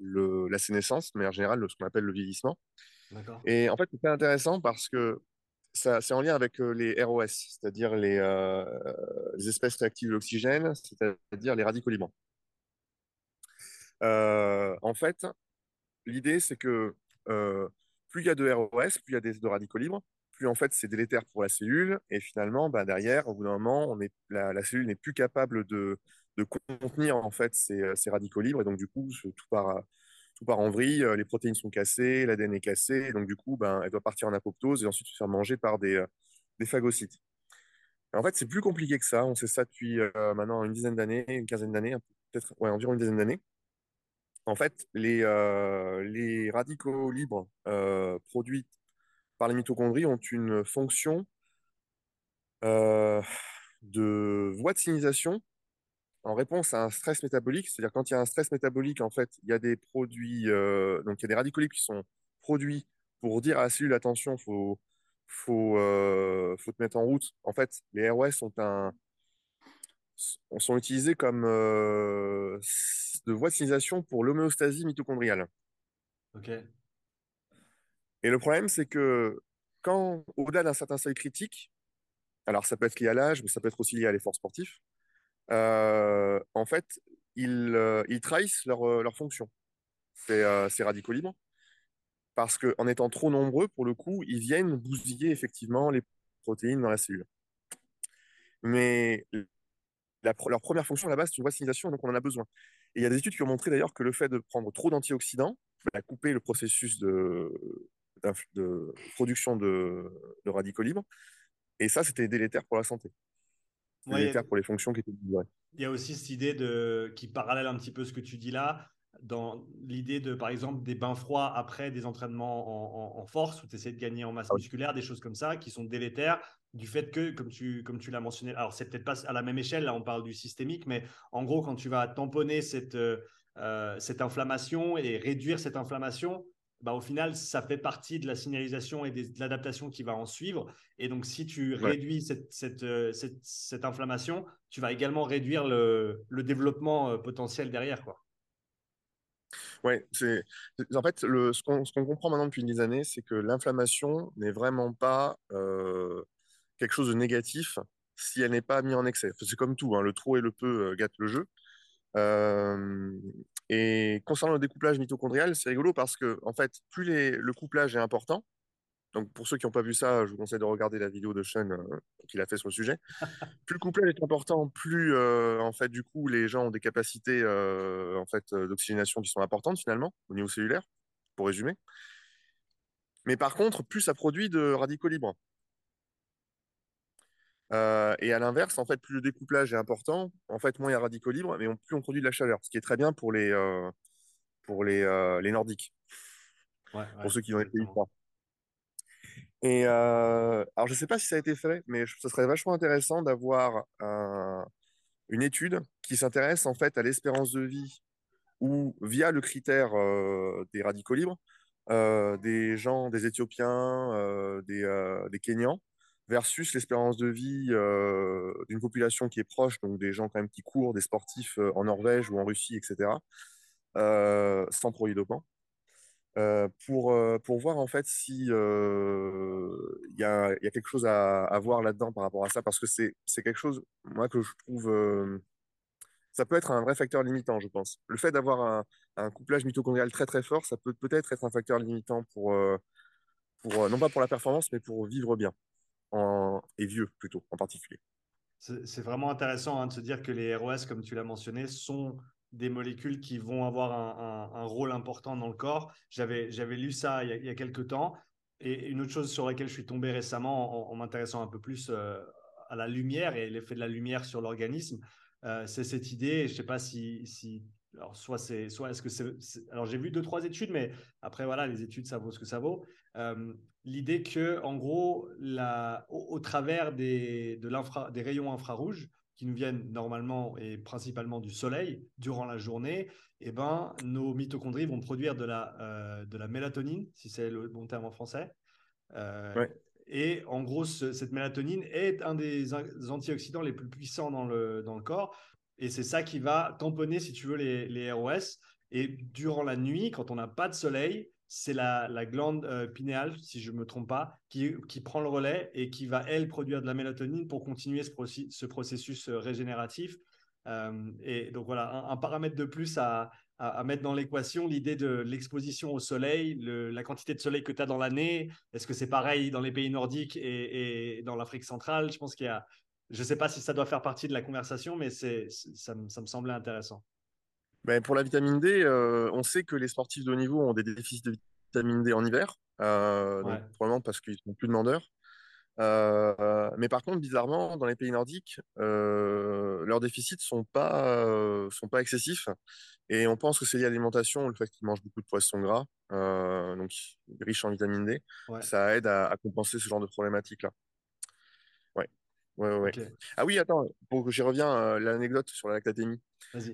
le, la sénescence, de manière générale, ce qu'on appelle le vieillissement. Et en fait, c'est intéressant parce que c'est en lien avec euh, les ROS, c'est-à-dire les, les, espèces réactives de l'oxygène, c'est-à-dire les radicaux libres. en fait, l'idée, c'est que plus il y a de ROS, plus il y a de radicaux libres, plus en fait c'est délétère pour la cellule. Et finalement, bah, derrière, au bout d'un moment, la, cellule n'est plus capable de, contenir en fait ces, euh, ces, radicaux libres. Et donc, du coup, tout part, tout part en vrille, euh, les protéines sont cassées, l'ADN est cassé. Donc, du coup, ben, elle doit partir en apoptose et ensuite se faire manger par des, euh, des phagocytes. en fait, c'est plus compliqué que ça. On sait ça depuis maintenant une dizaine d'années, une quinzaine d'années, peut-être ouais, environ une dizaine d'années. En fait, les, les radicaux libres produits par les mitochondries ont une fonction de voie de signalisation en réponse à un stress métabolique, c'est-à-dire quand il y a un stress métabolique, en fait, il y a des produits, euh, donc il y a des radicaux libres qui sont produits pour dire à la cellule attention, faut faut euh, faut te mettre en route. En fait, les ROS sont un sont utilisés comme euh, de voie de signalisation pour l'homéostasie mitochondriale. Ok. Et le problème, c'est que quand, au-delà d'un certain seuil critique, alors ça peut être lié à l'âge, mais ça peut être aussi lié à l'effort sportif, en fait, ils, euh, trahissent leur, euh, leur fonction, ces, ces, radicaux libres, parce qu'en étant trop nombreux, pour le coup, ils viennent bousiller effectivement les protéines dans la cellule. Mais leur première fonction à la base, c'est une vaccination, donc on en a besoin. Et il y a des études qui ont montré d'ailleurs que le fait de prendre trop d'antioxydants va couper le processus de, production de radicaux libres. Et ça, c'était délétère pour la santé pour les fonctions qui étaient Il y a aussi cette idée de, qui parallèle un petit peu ce que tu dis là, dans l'idée de, par exemple, des bains froids après des entraînements en, force, où tu essaies de gagner en masse ah musculaire, des choses comme ça, qui sont délétères du fait que, comme tu, comme tu l'as mentionné, alors c'est peut-être pas à la même échelle, là on parle du systémique, mais en gros, quand tu vas tamponner cette, euh, cette inflammation et réduire cette inflammation, bah, au final, ça fait partie de la signalisation et de l'adaptation qui va en suivre. Et donc, si tu réduis cette, euh, cette, cette, inflammation, tu vas également réduire le, le développement euh, potentiel derrière. Quoi. Ouais, c'est en fait le, ce qu'on comprend maintenant depuis des années, c'est que l'inflammation n'est vraiment pas euh, quelque chose de négatif si elle n'est pas mise en excès. C'est comme tout, hein, le trop et le peu gâtent le jeu. Et concernant le découplage mitochondrial, c'est rigolo parce que, en fait, plus le couplage est important, donc pour ceux qui n'ont pas vu ça, je vous conseille de regarder la vidéo de Sean euh, qu'il a fait sur le sujet. plus le couplage est important, plus euh, en fait du coup les gens ont des capacités euh, en fait d'oxygénation qui sont importantes finalement au niveau cellulaire, pour résumer. Mais par contre, plus ça produit de radicaux libres. Euh, et à l'inverse, en fait, plus le découplage est important, en fait, moins il y a radicaux libres, mais plus on produit de la chaleur, ce qui est très bien pour les, euh, pour les, euh, les Nordiques, pour ceux qui ont été froids. Et alors, je ne sais pas si ça a été fait, mais ce serait vachement intéressant d'avoir une étude qui s'intéresse en fait à l'espérance de vie ou via le critère des radicaux libres, des gens, des Éthiopiens, des, des Kenyans, versus l'espérance de vie d'une population qui est proche, donc des gens quand même qui courent, des sportifs en Norvège ou en Russie, etc., sans produits dopants, pour, pour voir en fait si il y, a, quelque chose à, à voir là-dedans par rapport à ça, parce que c'est quelque chose, moi, que je trouve... ça peut être un vrai facteur limitant, je pense. Le fait d'avoir un, un, couplage mitochondrial très très fort, ça peut peut-être être un facteur limitant pour, pour non pas pour la performance, mais pour vivre bien. En... et vieux plutôt en particulier. C'est vraiment intéressant hein, de se dire que les ROS, comme tu l'as mentionné, sont des molécules qui vont avoir un, rôle important dans le corps. J'avais lu ça il y, a, quelques temps. Et une autre chose sur laquelle je suis tombé récemment en, m'intéressant un peu plus euh, à la lumière et l'effet de la lumière sur l'organisme, euh, c'est cette idée, je ne sais pas si, si alors soit c'est soit est-ce que c'est alors j'ai vu deux trois études mais après voilà les études ça vaut ce que ça vaut. Euh, l'idée que en gros la au, travers des de l'infra des rayons infrarouges qui nous viennent normalement et principalement du soleil durant la journée eh ben nos mitochondries vont produire de la euh, de la mélatonine si c'est le bon terme en français. Euh, Et en gros, cette mélatonine est un des antioxydants les plus puissants dans le, dans le corps. Et c'est ça qui va tamponner, si tu veux, les, ROS. Et durant la nuit, quand on n'a pas de soleil, c'est la, la, glande euh, pinéale, si je ne me trompe pas, qui, qui, prend le relais et qui va, elle, produire de la mélatonine pour continuer ce, ce processus euh, régénératif. Euh, et donc voilà, un, paramètre de plus à, à, mettre dans l'équation, l'idée de l'exposition au soleil, le, la quantité de soleil que tu as dans l'année. Est-ce que c'est pareil dans les pays nordiques et dans l'Afrique centrale? Je pense qu'il y a je ne sais pas si ça doit faire partie de la conversation, mais c'est, ça, me, semblait intéressant. Ben pour la vitamine D, euh, on sait que les sportifs de haut niveau ont des déficits de vitamine D en hiver, euh, probablement parce qu'ils sont plus demandeurs. Euh, mais par contre, bizarrement, dans les pays nordiques, leurs déficits sont pas sont pas excessifs, et on pense que c'est lié à l'alimentation, le fait qu'ils mangent beaucoup de poissons gras, donc riches en vitamine D, ça aide à, à compenser ce genre de problématiques là. Ouais, ouais. Ah oui, attends, pour que j'y reviens, euh, l'anecdote sur la lactatémie.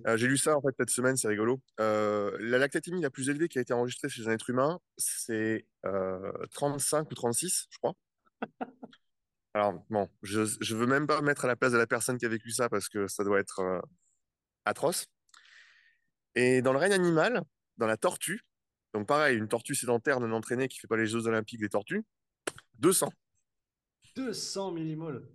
Euh, j'ai lu ça en fait cette semaine, c'est rigolo. Euh, la lactatémie la plus élevée qui a été enregistrée chez un être humain, c'est 35 ou 36, je crois. Alors, bon, je ne veux même pas mettre à la place de la personne qui a vécu ça parce que ça doit être atroce. Et dans le règne animal, dans la tortue, donc pareil, une tortue sédentaire non entraînée qui ne fait pas les Jeux Olympiques des tortues, 200. 200 millimoles.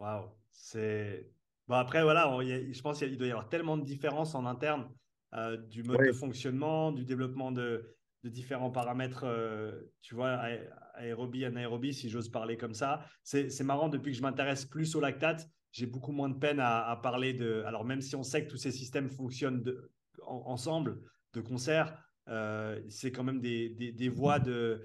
Waouh. C'est. Bon, après, voilà, je pense qu'il doit y avoir tellement de différences en interne euh, du mode de fonctionnement, du développement de, de différents paramètres, euh, tu vois, aérobie, anaérobie, si j'ose parler comme ça. C'est marrant, depuis que je m'intéresse plus au lactate, j'ai beaucoup moins de peine à, parler de. Alors, même si on sait que tous ces systèmes fonctionnent de, ensemble, de concert, euh, c'est quand même des, des, des voies de,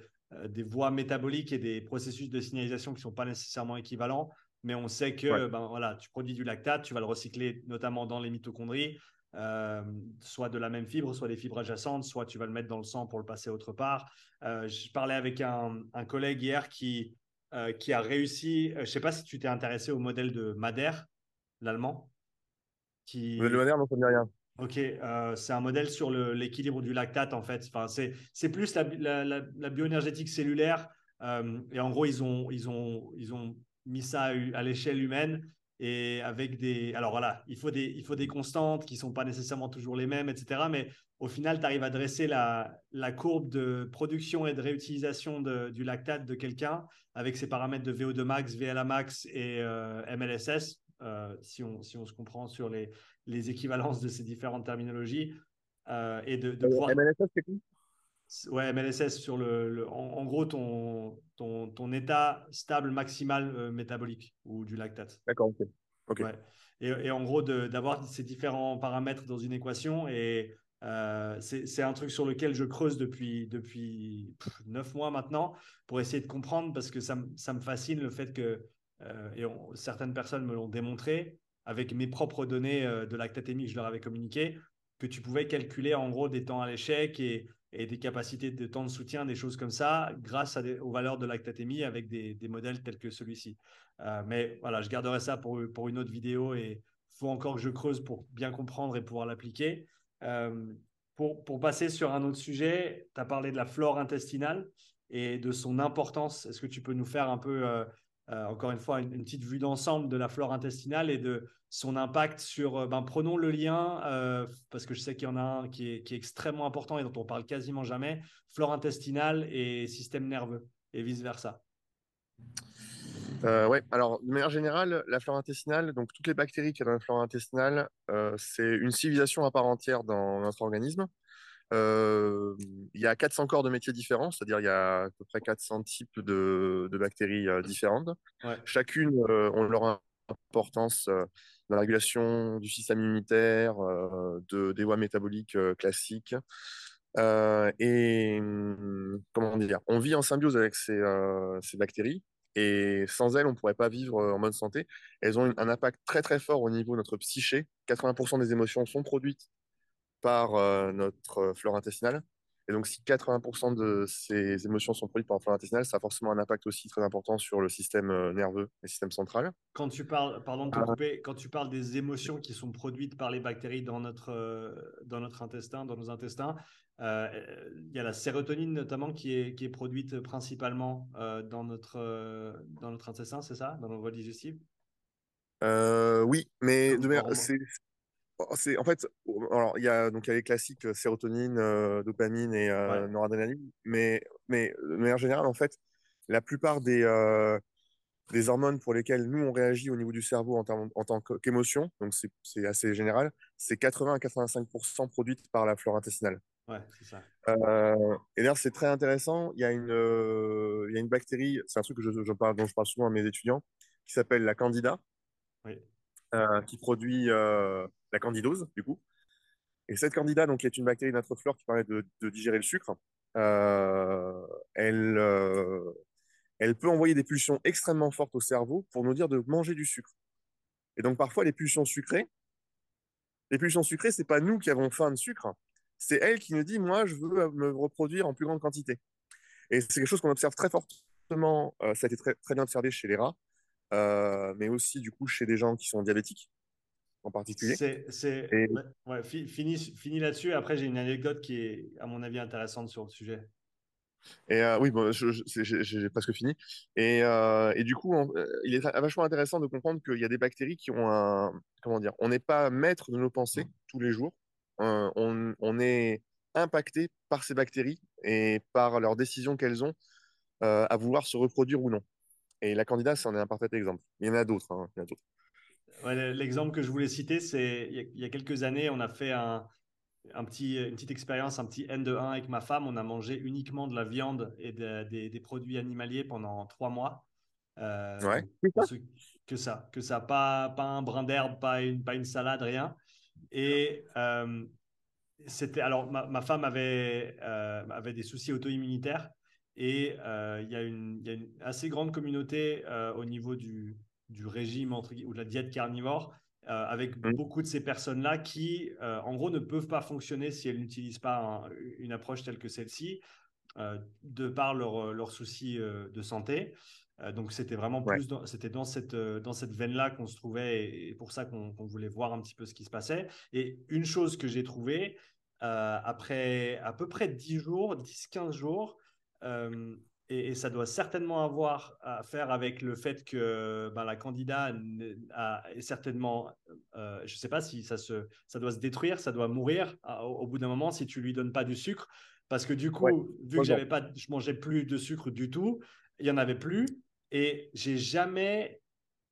des voies métaboliques et des processus de signalisation qui ne sont pas nécessairement équivalents mais on sait que ben, voilà, tu produis du lactate, tu vas le recycler notamment dans les mitochondries, euh, soit de la même fibre, soit des fibres adjacentes, soit tu vas le mettre dans le sang pour le passer autre part. Euh, je parlais avec un, collègue hier qui, euh, qui a réussi, je ne sais pas si tu t'es intéressé au modèle de Madère, l'allemand. Qui... Le Madère, non, ça ne rien. Ok, c'est un modèle sur l'équilibre du lactate en fait. Enfin, c'est plus la, la, la, bioénergétique cellulaire. et en gros, ils ont, ils ont, ils ont mis ça à, l'échelle humaine et avec des. Alors voilà, il faut des, il faut des constantes qui ne sont pas nécessairement toujours les mêmes, etc. Mais au final, tu arrives à dresser la, la, courbe de production et de réutilisation de, du lactate de quelqu'un avec ses paramètres de VO2 max, VLA max et euh, MLSS, euh, si, on, si on se comprend sur les, les équivalences de ces différentes terminologies. Euh, et de, de MLSS, c'est quoi? Ouais, MLSS sur le, en, gros ton, ton, ton, état stable maximal euh, métabolique ou du lactate. D'accord, ok. Et, et, en gros d'avoir ces différents paramètres dans une équation et euh, c'est un truc sur lequel je creuse depuis depuis neuf mois maintenant pour essayer de comprendre parce que ça, ça me fascine le fait que euh, et certaines personnes me l'ont démontré avec mes propres données de lactatémie que je leur avais communiqué que tu pouvais calculer en gros des temps à l'échec et et des capacités de temps de soutien, des choses comme ça, grâce aux valeurs de lactatémie avec des, modèles tels que celui-ci. Euh, mais voilà, je garderai ça pour, pour une autre vidéo et il faut encore que je creuse pour bien comprendre et pouvoir l'appliquer. Euh, pour, pour, passer sur un autre sujet, tu as parlé de la flore intestinale et de son importance. Est-ce que tu peux nous faire un peu, euh, encore une fois, une petite vue d'ensemble de la flore intestinale et de son impact sur, euh, ben, prenons le lien, euh, parce que je sais qu'il y en a un qui est, extrêmement important et dont on parle quasiment jamais, flore intestinale et système nerveux, et vice-versa. Euh, oui, alors de manière générale, la flore intestinale, donc toutes les bactéries qui y dans la flore intestinale, c'est une civilisation à part entière dans notre organisme. Il y a 400 corps de métiers différents, c'est-à-dire il y a à peu près 400 types de, de bactéries euh, différentes. Ouais. Chacune ont leur importance euh, dans la régulation du système immunitaire, euh, de, des voies métaboliques euh, classiques. Et hum, comment dire, on vit en symbiose avec ces, ces bactéries. Et sans elles, on ne pourrait pas vivre en bonne santé. Elles ont une- un impact très très fort au niveau de notre psyché. 80% des émotions sont produites par euh, notre euh, flore intestinale. Et donc, si 80% de ces émotions sont produites par la flore intestinale, ça a forcément un impact aussi très important sur le système euh, nerveux, le système central. Quand tu parles, pardon de te Ah. couper, quand tu parles des émotions qui sont produites par les bactéries dans notre, dans notre intestin, dans nos intestins, euh, il y a la sérotonine notamment qui est, qui est produite principalement euh, dans, notre, dans notre intestin, c'est ça? Dans nos voies digestives Euh, oui, mais de manière- c'est, c'est, en fait, alors, il y a, donc, il y a les classiques euh, sérotonine, euh, dopamine et euh, Ouais. noradrénaline, mais, mais de manière générale, en fait, la plupart des, euh, des hormones pour lesquelles nous, on réagit au niveau du cerveau en, termes- en tant qu'émotion, donc c'est, c'est assez général, c'est 80 à 85% produites par la flore intestinale. Ouais, c'est ça. Et d'ailleurs, c'est très intéressant. Il y a une, il y a une bactérie, c'est un truc que je, je parle, dont je parle souvent à mes étudiants, qui s'appelle la candida, Oui. Euh, qui produit euh, la candidose, du coup. Et cette candida, donc, qui est une bactérie de notre flore qui permet de, digérer le sucre, euh, elle, elle peut envoyer des pulsions extrêmement fortes au cerveau pour nous dire de manger du sucre. Et donc, parfois, les pulsions sucrées, les pulsions sucrées, c'est pas nous qui avons faim de sucre, c'est elle qui nous dit, moi, je veux me reproduire en plus grande quantité. Et c'est quelque chose qu'on observe très fortement, ça a été très, très bien observé chez les rats, mais aussi du coup chez des gens qui sont diabétiques en particulier. C'est, Et- ouais, ouais, fi- fini, fini là-dessus. Après, j'ai une anecdote qui est, à mon avis, intéressante sur le sujet. Et euh, oui, bon, j'ai presque fini. Et, euh, et du coup, on- euh, il est vachement intéressant de comprendre qu'il y a des bactéries qui ont un, comment dire, on n'est pas maître de nos pensées tous les jours. Euh, on, on est impacté par ces bactéries et par leurs décisions qu'elles ont euh, à vouloir se reproduire ou non. Et la candidate, c'en est un parfait exemple. Il y en a d'autres. hein. Ouais, l'exemple que je voulais citer, c'est il y a- il y a quelques années, on a fait un, un petit, une petite expérience, un petit N de 1 avec ma femme. On a mangé uniquement de la viande et de- des, des produits animaliers pendant trois mois. Euh, Ouais. ceux- que ça, que ça, pas, pas un brin d'herbe, pas une, pas une salade, rien. Et euh, c'était alors ma, ma femme avait, euh, avait des soucis auto-immunitaires et euh, il y, a une- il y a une assez grande communauté euh, au niveau du, du régime entre, ou de la diète carnivore euh, avec Mm. beaucoup de ces personnes-là qui, en gros, ne peuvent pas fonctionner si elles n'utilisent pas un- une approche telle que celle-ci, de par leurs leur soucis de santé. Donc, c'était vraiment Ouais. plus dans, c'était dans cette, dans cette veine-là qu'on se trouvait et, et pour ça qu'on qu'on voulait voir un petit peu ce qui se passait. Et une chose que j'ai trouvée, après à peu près 10 jours, 10-15 jours, et, et ça doit certainement avoir à faire avec le fait que ben, la candidate n- a, est certainement, euh, je ne sais pas si ça, se, ça doit se détruire, ça doit mourir à- au, au bout d'un moment si tu lui donnes pas du sucre. Parce que du coup, Ouais. vu que j'avais pas, je mangeais plus de sucre du tout, il y en avait plus, et j'ai jamais,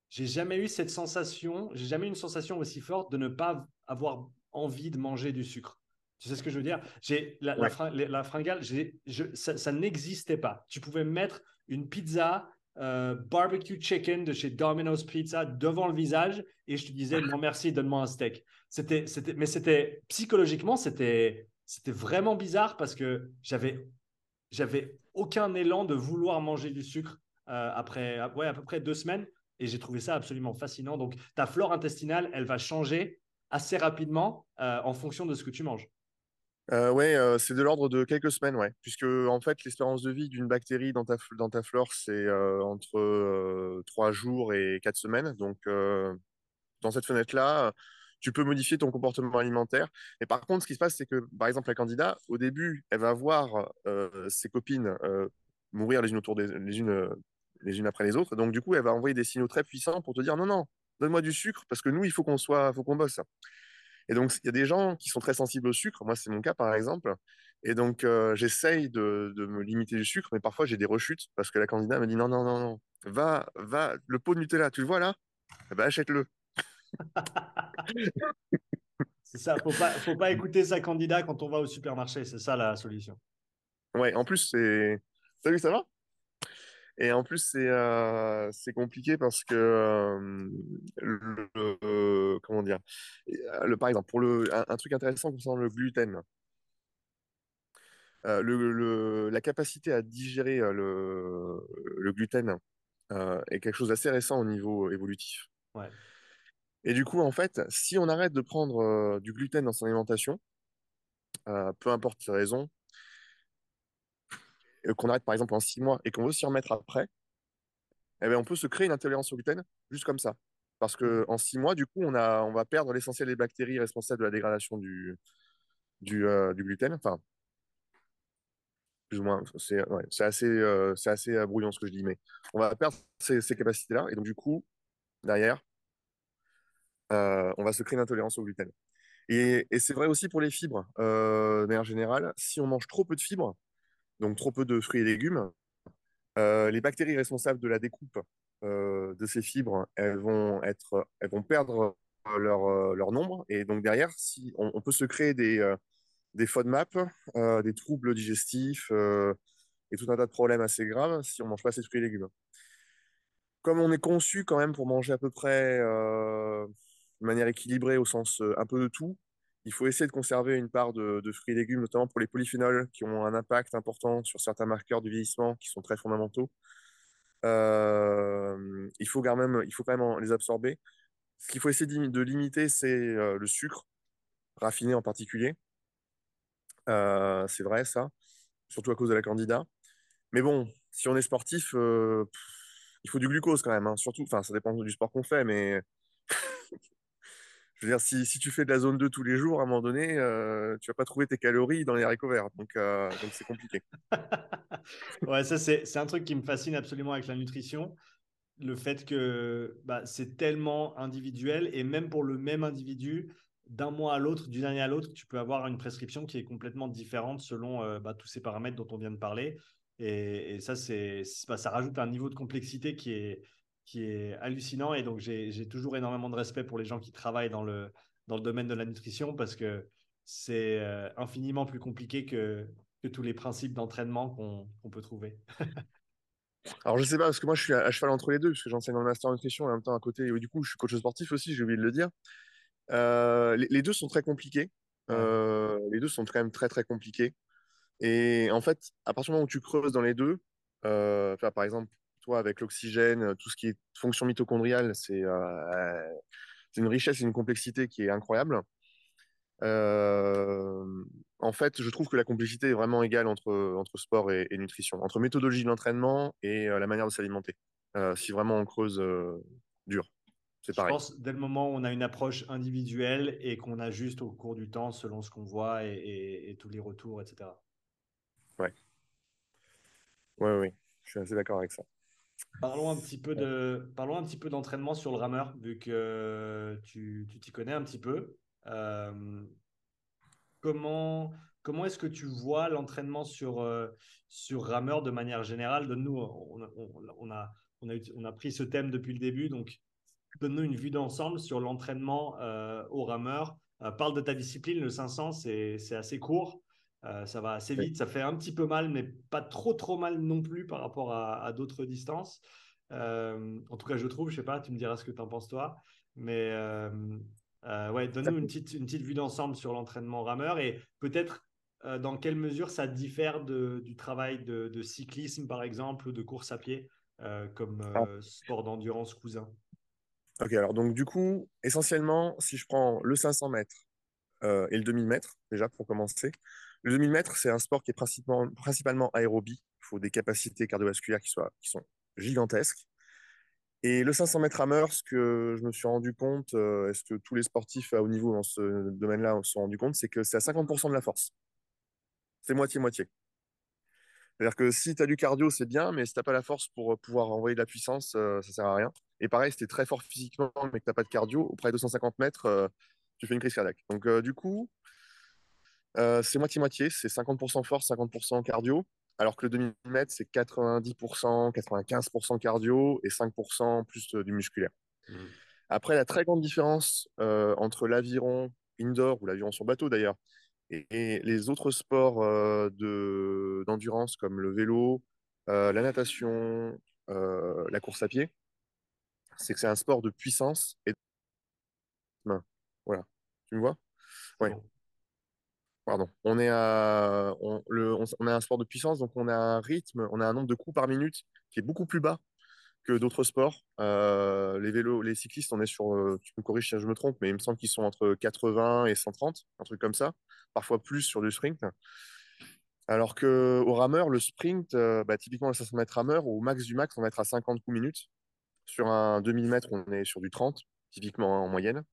j'ai jamais eu cette sensation, j'ai jamais eu une sensation aussi forte de ne pas avoir envie de manger du sucre. Tu sais ce que je veux dire? J'ai la, Ouais. fringale, je- ça, ça n'existait pas. Tu pouvais me mettre une pizza euh, barbecue chicken de chez Domino's Pizza devant le visage et je te disais non merci, donne-moi un steak. C'était, c'était, mais c'était psychologiquement, c'était, c'était vraiment bizarre parce que j'avais, j'avais aucun élan de vouloir manger du sucre euh, après, ouais, à peu près deux semaines et j'ai trouvé ça absolument fascinant. Donc ta flore intestinale, elle va changer assez rapidement euh, en fonction de ce que tu manges. Euh, ouais, c'est de l'ordre de quelques semaines, ouais. Puisque, en fait, l'espérance de vie d'une bactérie dans ta, dans ta flore, c'est entre euh, trois jours et quatre semaines. Donc, dans cette fenêtre-là, tu peux modifier ton comportement alimentaire. Et par contre, ce qui se passe, c'est que, par exemple, la candidate, au début, elle va voir ses copines mourir les unes autour des les unes, les unes après les autres. Donc, du coup, elle va envoyer des signaux très puissants pour te dire non, non, donne-moi du sucre parce que nous, il faut qu'on soit, faut qu'on bosse. Et donc, il y a des gens qui sont très sensibles au sucre. Moi, c'est mon cas, par exemple. Et donc, euh, j'essaye de, de me limiter du sucre, mais parfois, j'ai des rechutes parce que la candidate me dit non, non, non, non, va, va, le pot de Nutella, tu le vois là? Eh ben, achète-le. C'est ça, faut pas, faut pas écouter sa candidat quand on va au supermarché, c'est ça la solution. Ouais, en plus, c'est. Salut, ça va? Et en plus, c'est euh, compliqué parce que, euh, le, le- comment dire, euh, le, par exemple, pour le, un, un truc intéressant concernant le gluten, euh, le, la capacité à digérer euh, le, le gluten est quelque chose d'assez récent au niveau évolutif. Ouais. Et du coup, en fait, si on arrête de prendre du gluten dans son alimentation, peu importe les raisons, qu'on arrête par exemple en six mois et qu'on veut s'y remettre après, eh ben, on peut se créer une intolérance au gluten juste comme ça. Parce que en six mois, du coup, on a, on va perdre l'essentiel des bactéries responsables de la dégradation du, du, euh, gluten. Enfin, plus ou moins, c'est ouais, assez, euh, assez euh, brouillon ce que je dis, mais on va perdre ces, capacités-là. Et donc, du coup, derrière, euh, on va se créer une intolérance au gluten. Et, et c'est vrai aussi pour les fibres. De manière générale, si on mange trop peu de fibres, donc trop peu de fruits et légumes, euh, les bactéries responsables de la découpe euh, de ces fibres, elles vont, être, elles vont perdre leur, euh, leur nombre. Et donc derrière, si, on, peut se créer des, des FODMAP, des troubles digestifs et tout un tas de problèmes assez graves si on ne mange pas de fruits et légumes. Comme on est conçu quand même pour manger à peu près de manière équilibrée au sens un peu de tout, il faut essayer de conserver une part de, fruits et légumes, notamment pour les polyphénols, qui ont un impact important sur certains marqueurs du vieillissement qui sont très fondamentaux. Euh, il, faut quand même, il faut quand même les absorber. Ce qu'il faut essayer de, limiter, c'est euh, le sucre, raffiné en particulier. Euh, c'est vrai, ça, surtout à cause de la candida. Mais bon, si on est sportif, il faut du glucose quand même. hein. Surtout, enfin, ça dépend du sport qu'on fait, mais veux dire, si, tu fais de la zone 2 tous les jours, à un moment donné, euh, tu vas pas trouver tes calories dans les haricots verts. Donc, euh, c'est compliqué. ouais, ça, c'est un truc qui me fascine absolument avec la nutrition. Le fait que bah, c'est tellement individuel et même pour le même individu, d'un mois à l'autre, d'une année à l'autre, tu peux avoir une prescription qui est complètement différente selon euh, bah, tous ces paramètres dont on vient de parler. Et, ça, ça rajoute un niveau de complexité qui est, qui est hallucinant. Et donc, j'ai, toujours énormément de respect pour les gens qui travaillent dans le, dans le domaine de la nutrition parce que c'est euh, infiniment plus compliqué que, que tous les principes d'entraînement qu'on peut trouver. Alors, je sais pas, parce que moi, je suis à, à cheval entre les deux, parce que j'enseigne dans le master en nutrition et en même temps à côté, et du coup, je suis coach sportif aussi, j'ai oublié de le dire. Euh, les, les deux sont très compliqués. Euh, les deux sont quand même très, très compliqués. Et en fait, à partir du moment où tu creuses dans les deux, euh, par exemple, toi, avec l'oxygène, tout ce qui est fonction mitochondriale, c'est euh, c'est une richesse et une complexité qui est incroyable. Euh, en fait, je trouve que la complexité est vraiment égale entre, entre sport et, et nutrition, entre méthodologie de l'entraînement et euh, la manière de s'alimenter. Euh, si vraiment on creuse euh, dur, c'est Je pareil. pense dès le moment où on a une approche individuelle et qu'on ajuste au cours du temps selon ce qu'on voit et, et- et tous les retours, etc. Ouais, ouais, ouais, ouais. je suis assez d'accord avec ça. Parlons un petit peu de, parlons un petit peu d'entraînement sur le rameur, vu que tu, tu t'y connais un petit peu. Euh, comment, comment est-ce que tu vois l'entraînement sur, euh, sur rameur de manière générale? Donne-nous, on, a- on, on a, on a, on a pris ce thème depuis le début, donc donne-nous une vue d'ensemble sur l'entraînement euh, au rameur. Parle de ta discipline, le 500, c'est, c'est assez court. Euh, ça va assez vite, ça fait un petit peu mal, mais pas trop trop mal non plus par rapport à, à d'autres distances. Euh, en tout cas, je trouve, je sais pas, tu me diras ce que tu en penses toi. Mais euh, euh, ouais, donne-nous une petite, une petite vue d'ensemble sur l'entraînement rameur et peut-être dans quelle mesure ça diffère de, du travail de, de cyclisme, par exemple, ou de course à pied, comme euh, sport d'endurance cousin? ok, alors donc du coup, essentiellement, si je prends le 500 mètres et le 2000 mètres, déjà pour commencer, le 2000 mètres, c'est un sport qui est principalement, aérobie. Il faut des capacités cardiovasculaires qui, soient, sont gigantesques. Et le 500 mètres rameur, ce que je me suis rendu compte, euh, est-ce que tous les sportifs à haut niveau dans ce domaine-là se sont rendus compte, c'est que c'est à 50% de la force. C'est moitié-moitié. C'est-à-dire que si tu as du cardio, c'est bien, mais si tu n'as pas la force pour pouvoir envoyer de la puissance, euh, ça sert à rien. Et pareil, si tu es très fort physiquement, mais que tu n'as pas de cardio, auprès de 250 mètres, euh, tu fais une crise cardiaque. Donc, euh, du coup, euh, c'est moitié-moitié. C'est 50% force, 50% cardio. Alors que le 2000 mètres, c'est 90%, 95% cardio et 5% plus euh, du musculaire. Mhm. Après, la très grande différence euh, entre l'aviron indoor ou l'aviron sur bateau d'ailleurs. Et, les autres sports de, d'endurance comme le vélo, la natation, la course à pied, c'est que c'est un sport de puissance et de... Voilà. Tu me vois? Ouais. Pardon. On est à, un sport de puissance, donc on a un rythme, on a un nombre de coups par minute qui est beaucoup plus bas que d'autres sports. Euh, les vélos, les cyclistes, on est sur, euh, tu me corriges si je me trompe, mais il me semble qu'ils sont entre 80 et 130, un truc comme ça, parfois plus sur du sprint. Alors que au rameur, le sprint, euh, bah, typiquement le 500 mètres rameur, au max du max, on va être à 50 coups minutes. Sur un 2000 mètres, on est sur du 30, typiquement en moyenne.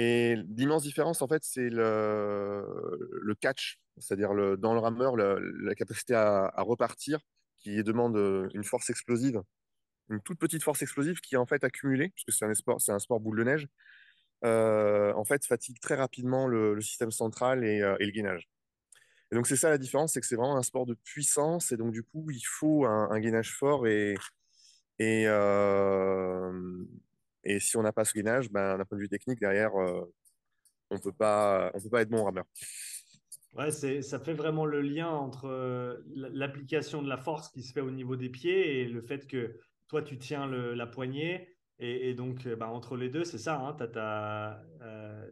Et l'immense différence, en fait, c'est le, catch, c'est-à-dire dans le rameur, la capacité à, repartir, qui demande une force explosive, une toute petite force explosive qui en fait accumulée, puisque c'est un sport, c'est un sport boule de neige, euh, en fait, fatigue très rapidement le, système central et, euh, et, le gainage. Et donc, c'est ça la différence, c'est que c'est vraiment un sport de puissance, et donc, du coup, il faut un, gainage fort et, euh, et si on n'a pas ce gainage, ben, d'un point de vue technique, derrière, euh, on on peut pas être bon rameur. Ouais, ça fait vraiment le lien entre euh, l'application de la force qui se fait au niveau des pieds et le fait que toi, tu tiens la poignée. Et, donc, euh, bah, entre les deux, c'est ça. Hein, tu as,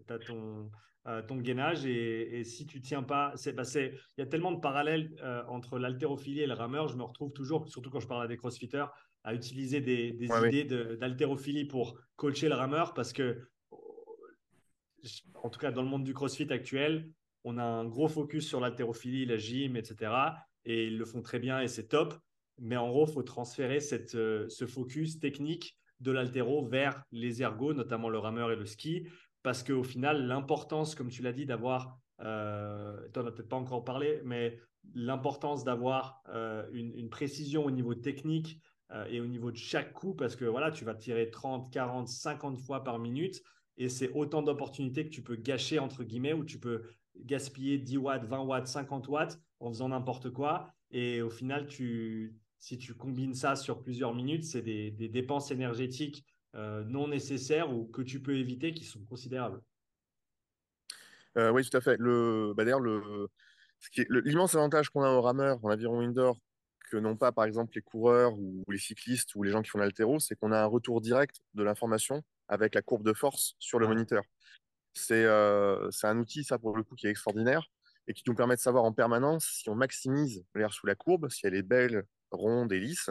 as, ton, ton gainage. Et, si tu tiens pas, bah, il y a tellement de parallèles entre l'haltérophilie et le rameur. Je me retrouve toujours, surtout quand je parle à des crossfitters, à utiliser des, des idées d'haltérophilie pour coacher le rameur parce que, en tout cas, dans le monde du crossfit actuel, on a un gros focus sur l'haltérophilie, la gym, etc. Et ils le font très bien et c'est top. Mais en gros, il faut transférer cette, euh, ce focus technique de l'haltéro vers les ergos, notamment le rameur et le ski, parce qu'au final, l'importance, comme tu l'as dit, d'avoir, euh, tu n'en as peut-être pas encore parlé, mais l'importance d'avoir euh, une, une, précision au niveau technique et au niveau de chaque coup, parce que voilà, tu vas tirer 30, 40, 50 fois par minute, et c'est autant d'opportunités que tu peux gâcher, entre guillemets, où tu peux gaspiller 10 watts, 20 watts, 50 watts en faisant n'importe quoi. Et au final, tu, si tu combines ça sur plusieurs minutes, c'est des, des, dépenses énergétiques euh, non nécessaires ou que tu peux éviter qui sont considérables. Euh, oui, tout à fait. Le, bah D'ailleurs, l'immense avantage qu'on a au rameur en aviron indoor que n'ont pas, par exemple, les coureurs ou les cyclistes ou les gens qui font l'altéro, c'est qu'on a un retour direct de l'information avec la courbe de force sur le moniteur. Euh, c'est un outil, ça, pour le coup, qui est extraordinaire et qui nous permet de savoir en permanence si on maximise l'air sous la courbe, si elle est belle, ronde et lisse,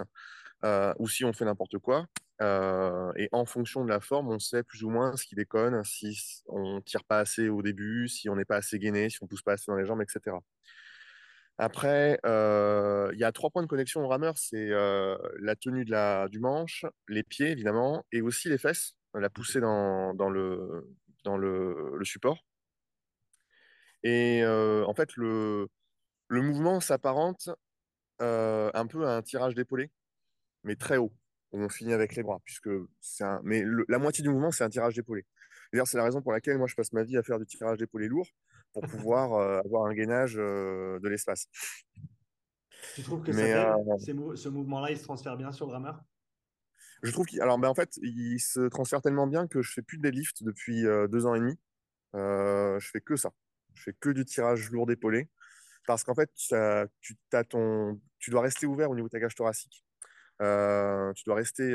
euh, ou si on fait n'importe quoi. Euh, et en fonction de la forme, on sait plus ou moins ce qui déconne, si on tire pas assez au début, si on n'est pas assez gainé, si on pousse pas assez dans les jambes, etc. Après, euh, il y a trois points de connexion au rameur, c'est euh, la tenue du manche, les pieds évidemment, et aussi les fesses, la poussée dans, le, support. Et euh, en fait, le, le mouvement s'apparente un peu à un tirage d'épaulé, mais très haut, où on finit avec les bras, puisque c'est un, mais la moitié du mouvement, c'est un tirage d'épaulé. D'ailleurs, c'est la raison pour laquelle moi, je passe ma vie à faire du tirage d'épaulé lourd, pour pouvoir euh, avoir un gainage euh, de l'espace. Tu trouves que euh, ce mouvement-là, il se transfère bien sur le rameur Je trouve qu'il alors ben, en fait, il se transfère tellement bien que je fais plus de deadlift depuis deux ans et demi. je fais que ça. Je fais que du tirage lourd d'épaulé parce qu'en fait, ça, tu, as ton, tu dois rester ouvert au niveau de ta cage thoracique. tu dois rester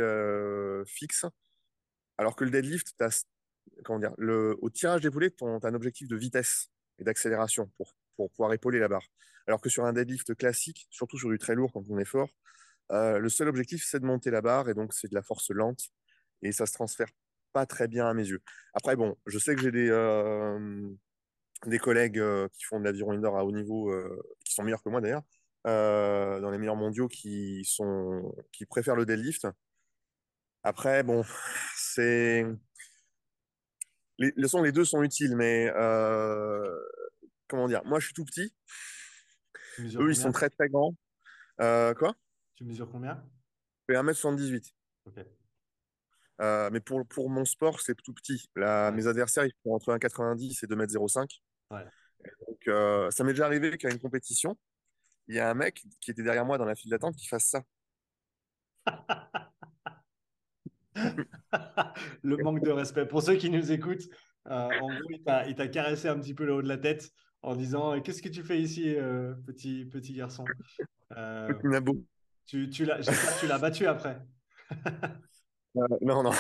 fixe. Alors que le deadlift, as, comment dire, le, au tirage d'épaulé, tu as un objectif de vitesse d'accélération pour, pour pouvoir épauler la barre. Alors que sur un deadlift classique, surtout sur du très lourd quand on est fort, euh, le seul objectif, c'est de monter la barre et donc c'est de la force lente et ça se transfère pas très bien à mes yeux. Après, bon, je sais que j'ai des, euh, des collègues euh, qui font de l'aviron indoor à haut niveau, qui sont meilleurs que moi d'ailleurs, dans les meilleurs mondiaux qui, sont, qui préfèrent le deadlift. Après, bon, c'est les, les deux sont utiles, mais euh, comment dire? Moi, je suis tout petit. Eux, ils sont très très grands. Euh, quoi? Tu mesures combien? Je fais 1m78. Euh, mais pour, pour mon sport, c'est tout petit. Mes adversaires, ils font entre 1,90 et 2m05. Ouais. Donc, ça m'est déjà arrivé qu'à une compétition, il y a un mec qui était derrière moi dans la file d'attente qui fasse ça. le manque de respect. Pour ceux qui nous écoutent, euh, en gros, il t'a caressé un petit peu le haut de la tête en disant Qu'est-ce que tu fais ici, euh, petit, petit garçon euh, Nabo. Tu, tu l'as battu après. non, non.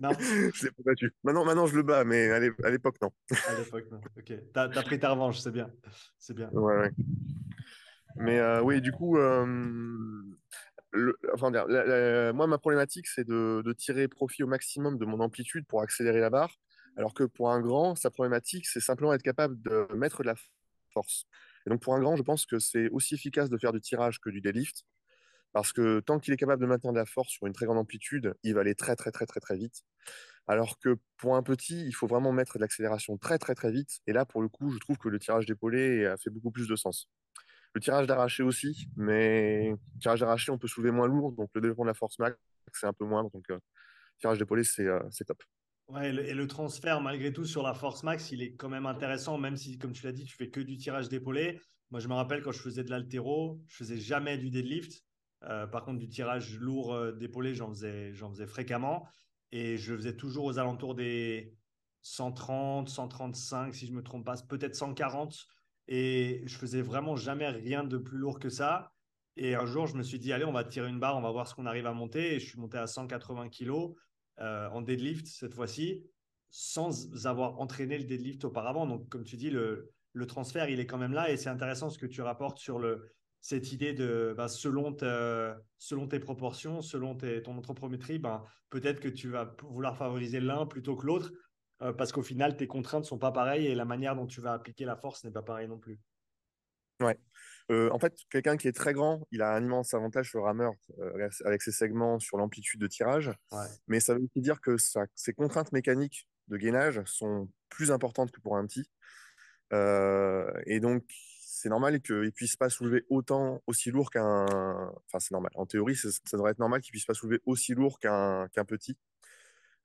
Non. je l'ai pas battu. Maintenant, maintenant, je le bats, mais à l'époque, non. À l'époque, non. Ok. Tu as, pris ta revanche, c'est bien. C'est bien. Ouais, ouais. Mais oui, du coup, enfin, moi, ma problématique, c'est de, tirer profit au maximum de mon amplitude pour accélérer la barre. Alors que pour un grand, sa problématique, c'est simplement être capable de mettre de la force. Et donc, pour un grand, je pense que c'est aussi efficace de faire du tirage que du deadlift. Parce que tant qu'il est capable de maintenir de la force sur une très grande amplitude, il va aller très, très, très, très, très vite. Alors que pour un petit, il faut vraiment mettre de l'accélération très, très, très vite. Et là, pour le coup, je trouve que le tirage d'épaulé a fait beaucoup plus de sens. Le tirage d'arraché aussi, mais tirage d'arraché, on peut soulever moins lourd, donc le développement de la force max, c'est un peu moindre. Donc, euh, tirage d'épaulé, c'est euh, top. Ouais, et le, transfert, malgré tout, sur la force max, il est quand même intéressant, même si, comme tu l'as dit, tu fais que du tirage d'épaulé. Moi, je me rappelle quand je faisais de l'altéro, je faisais jamais du deadlift. Euh, par contre, du tirage lourd d'épaulé, j'en faisais, faisais fréquemment. Et je faisais toujours aux alentours des 130, 135, si je me trompe pas, peut-être 140. Et je faisais vraiment jamais rien de plus lourd que ça. Et un jour, je me suis dit, allez, on va tirer une barre, on va voir ce qu'on arrive à monter. Et je suis monté à 180 kg euh, en deadlift cette fois-ci, sans avoir entraîné le deadlift auparavant. Donc, comme tu dis, le, le transfert, il est quand même là. Et c'est intéressant ce que tu rapportes sur le, cette idée de, bah, selon, selon tes proportions, selon ton anthropométrie, ben, peut-être que tu vas vouloir favoriser l'un plutôt que l'autre. Euh, parce qu'au final, tes contraintes ne sont pas pareilles et la manière dont tu vas appliquer la force n'est pas pareille non plus. Ouais. Euh, en fait, quelqu'un qui est très grand, il a un immense avantage sur le rameur euh, avec ses segments sur l'amplitude de tirage. Mais ça veut aussi dire que ses contraintes mécaniques de gainage sont plus importantes que pour un petit. et donc, c'est normal qu'il ne puisse pas soulever autant, aussi lourd qu'un. Enfin, c'est normal. En théorie, ça devrait être normal qu'il ne puisse pas soulever aussi lourd qu'un petit.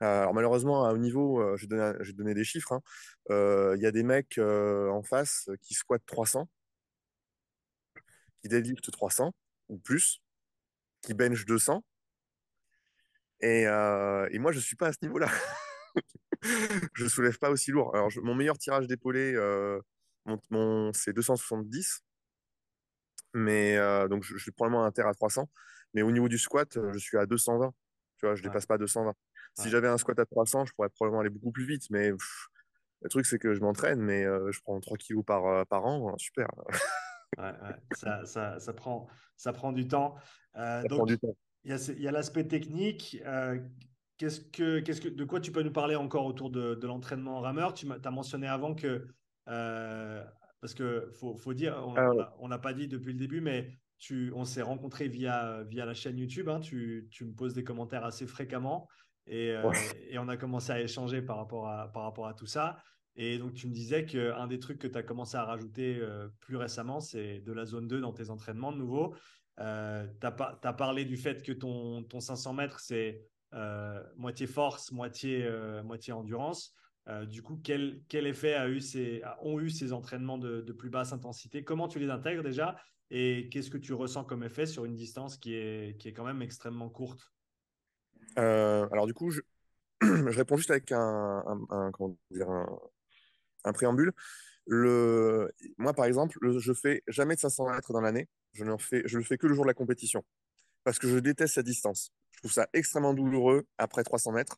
Euh, alors malheureusement, à haut niveau, euh, je vais donner, des chiffres. Hein. Euh, il y a des mecs en face qui squattent 300, qui deadlift 300 ou plus, qui bench 200. Et, moi, je ne suis pas à ce niveau-là. je ne soulève pas aussi lourd. Alors, mon meilleur tirage d'épaulé, c'est 270. Mais donc, je, suis probablement à terre à 300. Mais au niveau du squat, je suis à 220. Tu vois, je ne dépasse pas 220. Si j'avais un squat à 300, je pourrais probablement aller beaucoup plus vite. Mais le truc, c'est que je m'entraîne, mais euh, je prends 3 kilos par, euh, par an. Super. Ça, ça, ça, prend, ça prend du temps. Euh, donc, Il y a, l'aspect technique. qu'est-ce que, qu'est-ce que, de quoi tu peux nous parler encore autour de, de l'entraînement en rameur? Tu as mentionné avant que, parce qu'il faut, faut, dire, on n'a pas dit depuis le début, mais tu, on s'est rencontrés via, via la chaîne YouTube. Hein, tu, tu, me poses des commentaires assez fréquemment. Euh, et, on a commencé à échanger par rapport à, par rapport à tout ça. Et donc, tu me disais qu'un des trucs que tu as commencé à rajouter euh, plus récemment, c'est de la zone 2 dans tes entraînements de nouveau. Euh, tu as, parlé du fait que ton, ton 500 mètres, c'est moitié force, moitié, moitié endurance. du coup, quel, quel effet a eu ces, ont eu ces entraînements de, de, plus basse intensité? Comment tu les intègres déjà? Et qu'est-ce que tu ressens comme effet sur une distance qui est, qui est quand même extrêmement courte? Euh, alors du coup, je, réponds juste avec un, un, préambule. Le, moi, par exemple, je fais jamais de 500 mètres dans l'année. Je, ne fais, je le fais que le jour de la compétition. Parce que je déteste cette distance. Je trouve ça extrêmement douloureux après 300 mètres.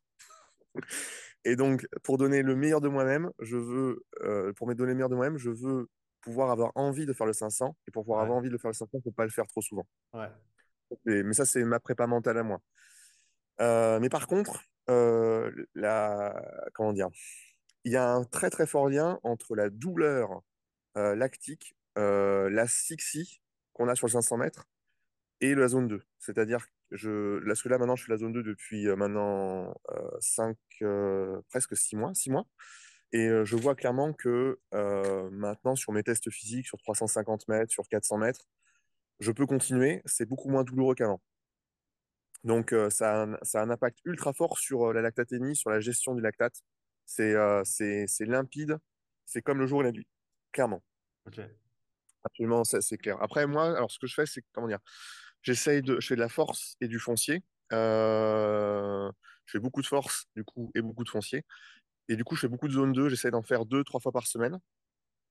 Et donc, pour donner le meilleur de moi-même, je veux, euh, pour me donner le meilleur de moi-même, je veux pouvoir avoir envie de faire le 500. Et pour pouvoir avoir envie de faire le 500, il ne faut pas le faire trop souvent. Ouais. mais ça, c'est ma prépa mentale à moi. Euh, mais par contre, euh, la, comment dire, il y a un très très fort lien entre la douleur euh, lactique, la sixie qu'on a sur le 500 mètres et la zone 2. C'est-à-dire je, là, que là, maintenant, je suis la zone 2 depuis maintenant 5, presque 6 mois, 6 mois. Et je vois clairement que maintenant, sur mes tests physiques, sur 350 mètres, sur 400 mètres, je peux continuer. C'est beaucoup moins douloureux qu'avant. Donc, euh, ça, a un, ça, a un, impact ultra fort sur euh, la lactatémie, sur la gestion du lactate. Euh, c'est limpide, c'est comme le jour et la nuit, clairement. Ok. Absolument, c'est clair. Après, moi, alors ce que je fais, c'est comment dire J'essaye de, je fais de la force et du foncier. Euh, je fais beaucoup de force, du coup, et beaucoup de foncier. Et du coup, je fais beaucoup de zone 2. J'essaie d'en faire deux, trois fois par semaine.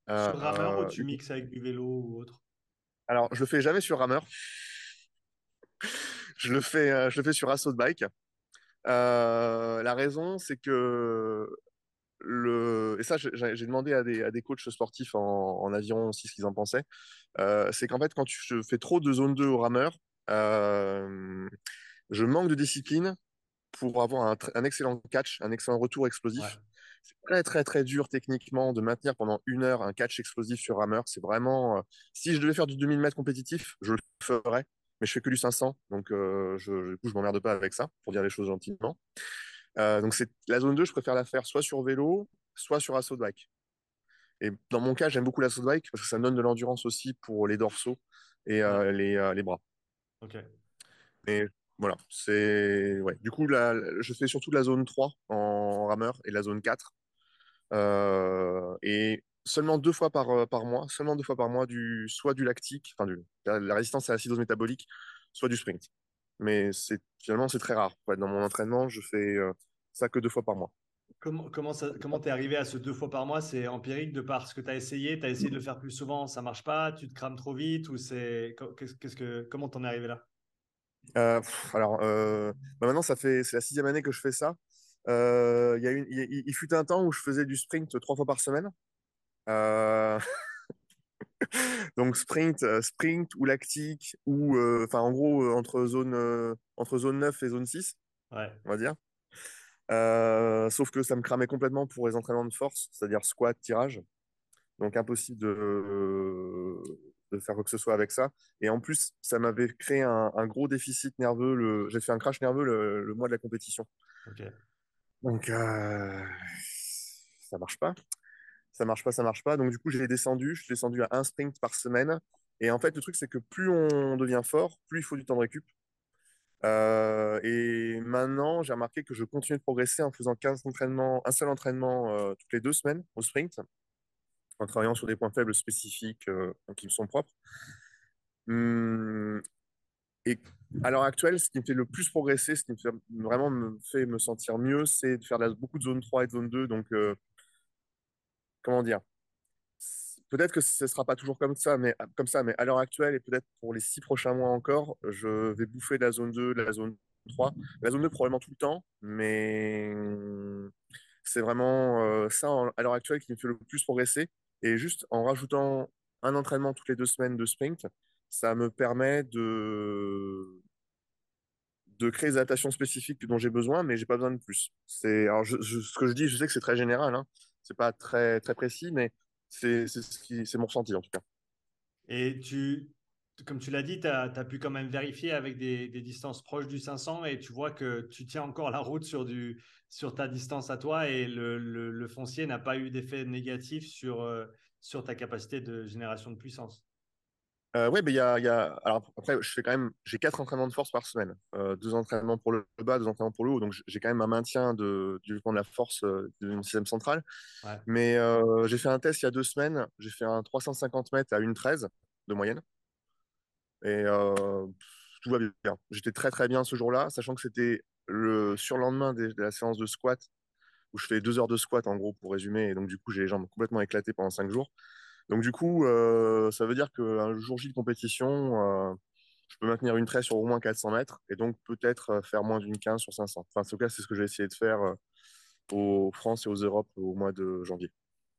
Sur rameur ou Euh, tu mixes avec du vélo ou autre? alors, je le fais jamais sur rameur. Je le fais, euh, je le fais sur assaut de bike. Euh, la raison, c'est que le, et ça, j'ai j'ai demandé à des, à des coachs sportifs en, en aviron aussi ce qu'ils en pensaient. Euh, c'est qu'en fait, quand tu fais trop de zone 2 au rameur, euh, je manque de discipline pour avoir un, excellent catch, un excellent retour Ouais, explosif. C'est très, très, très dur techniquement de maintenir pendant une heure un catch explosif sur rameur. C'est vraiment. euh, si je devais faire du 2000 mètres compétitif, je le ferais, mais je fais que du 500. Donc, euh, je, du coup, je m'emmerde pas avec ça, pour dire les choses gentiment. Euh, donc, c'est la zone 2, je préfère la faire soit sur vélo, soit sur assaut de bike. Et dans mon cas, j'aime beaucoup l'assaut de bike parce que ça me donne de l'endurance aussi pour les dorsaux et ouais, les, les bras. ok. Mais voilà, c'est. Ouais. Du coup, là, je fais surtout la zone 3 en rameur et la zone 4. Euh, et seulement deux fois par, euh, par mois, seulement deux fois par mois, du, soit du lactique, enfin du, la, la résistance à l'acidose métabolique, soit du sprint. Mais c'est finalement, c'est très rare. Dans mon entraînement, je fais euh, ça que deux fois par mois. Comment, comment t'es arrivé à ce deux fois par mois? C'est empirique de par ce que tu as essayé? Tu as essayé de le faire plus souvent, ça marche pas? Tu te crames trop vite? Ou c'est, qu'est-ce que, comment t'en es arrivé là? Euh, pff, alors, euh, bah maintenant, ça fait, c'est la sixième année que je fais ça. Euh, il y a une, il, fut un temps où je faisais du sprint trois fois par semaine. Euh, donc sprint, sprint ou lactique ou enfin en gros entre zone entre zone 9 et zone 6, Ouais, on va dire. Sauf que ça me cramait complètement pour les entraînements de force, c'est-à-dire squat, tirage. Donc impossible de, de faire quoi que ce soit avec ça. Et en plus, ça m'avait créé un, un gros déficit nerveux. Le... J'ai fait un crash nerveux le, le mois de la compétition. Donc euh, ça marche pas. Ça marche pas, ça marche pas. Donc du coup, j'ai descendu. Je suis descendu à un sprint par semaine. Et en fait, le truc, c'est que plus on devient fort, plus il faut du temps de récup. Euh, et maintenant, j'ai remarqué que je continue de progresser en faisant 15 entraînements, un seul entraînement euh, toutes les deux semaines au sprint, en travaillant sur des points faibles spécifiques euh, qui me sont propres. Hum, et à l'heure actuelle, ce qui me fait le plus progresser, ce qui me fait vraiment me fait me sentir mieux, c'est de faire beaucoup de zone 3 et de zone 2. Donc, euh, comment dire? Peut-être que ce ne sera pas toujours comme ça, mais, comme ça, mais à l'heure actuelle et peut-être pour les six prochains mois encore, je vais bouffer de la zone 2, de la zone 3. La zone 2 probablement tout le temps, mais c'est vraiment euh, ça à l'heure actuelle qui me fait le plus progresser. Et juste en rajoutant un entraînement toutes les deux semaines de sprint, ça me permet de, de créer des adaptations spécifiques dont j'ai besoin, mais j'ai pas besoin de plus. Alors ce que je dis, je sais que c'est très général, hein. C'est pas très, très précis, mais c'est ce c'est mon ressenti en tout cas. Et tu, comme tu l'as dit, tu as, pu quand même vérifier avec des, des distances proches du 500 et tu vois que tu tiens encore la route sur, du, sur ta distance à toi et le, le, le foncier n'a pas eu d'effet négatif sur, euh, sur ta capacité de génération de puissance. Euh, ouais, mais il y a, il y a... Alors après, je fais quand même, j'ai quatre entraînements de force par semaine, Euh, deux entraînements pour le bas, deux entraînements pour le haut, donc j'ai quand même un maintien de, du développement de la force euh, du système central. Ouais, Mais euh, j'ai fait un test il y a deux semaines, j'ai fait un 350 mètres à 1,13 de moyenne, et euh, tout va bien. J'étais très très bien ce jour-là, sachant que c'était le surlendemain de la séance de squat, où je fais deux heures de squat en gros pour résumer, et donc du coup j'ai les jambes complètement éclatées pendant cinq jours. Donc du coup, euh, ça veut dire qu'un jour J de compétition, euh, je peux maintenir une tresse sur au moins 400 mètres et donc peut-être faire moins d'une 15 sur 500. Enfin, en tout cas, c'est ce que j'ai essayé de faire aux France et aux Europes au mois de janvier.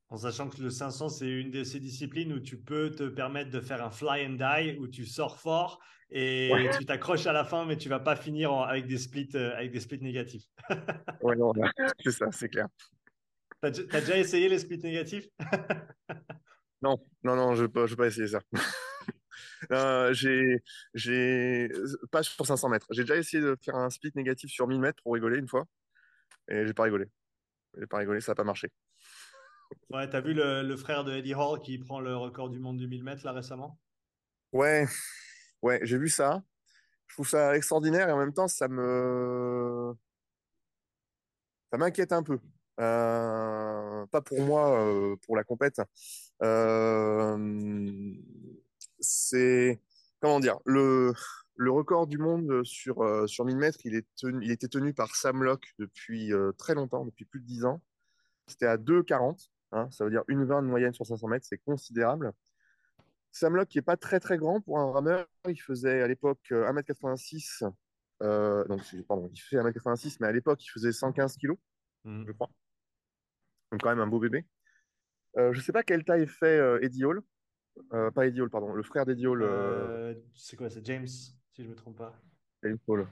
En sachant que le 500, c'est une de ces disciplines où tu peux te permettre de faire un fly and die, où tu sors fort et Ouais, tu t'accroches à la fin, mais tu vas pas finir en- avec des splits, euh, avec des splits négatifs. ouais, non, c'est ça, c'est clair. T'as, as déjà essayé les splits négatifs? Non, non, non, je ne vais pas essayer ça. Euh, j'ai, j'ai, pas sur 500 mètres. J'ai déjà essayé de faire un split négatif sur 1000 mètres pour rigoler une fois et j'ai pas rigolé. J'ai pas rigolé, ça n'a pas marché. Ouais, t'as vu le, frère de Eddie Hall qui prend le record du monde du 1000 mètres là récemment? Ouais, ouais, j'ai vu ça. Je trouve ça extraordinaire et en même temps, ça me, ça m'inquiète un peu. Euh, pas pour moi, euh, pour la compète. Euh, c'est comment dire le record du monde sur, sur 1000 mètres, il, est il était tenu par Sam Locke depuis très longtemps, depuis plus de 10 ans. C'était à 2,40. Hein, ça veut dire une 20 de moyenne sur 500 mètres, c'est considérable. Sam Locke, qui n'est pas très très grand pour un rameur, il faisait à l'époque 1m86. donc, pardon, il fait 1m86, mais à l'époque, il faisait 115 kg, mmh. je crois. Donc, quand même un beau bébé. je ne sais pas quelle taille fait Eddie Hall. pas Eddie Hall, pardon, le frère d'Eddie Hall. c'est quoi C'est James si je ne me trompe pas. James Paul.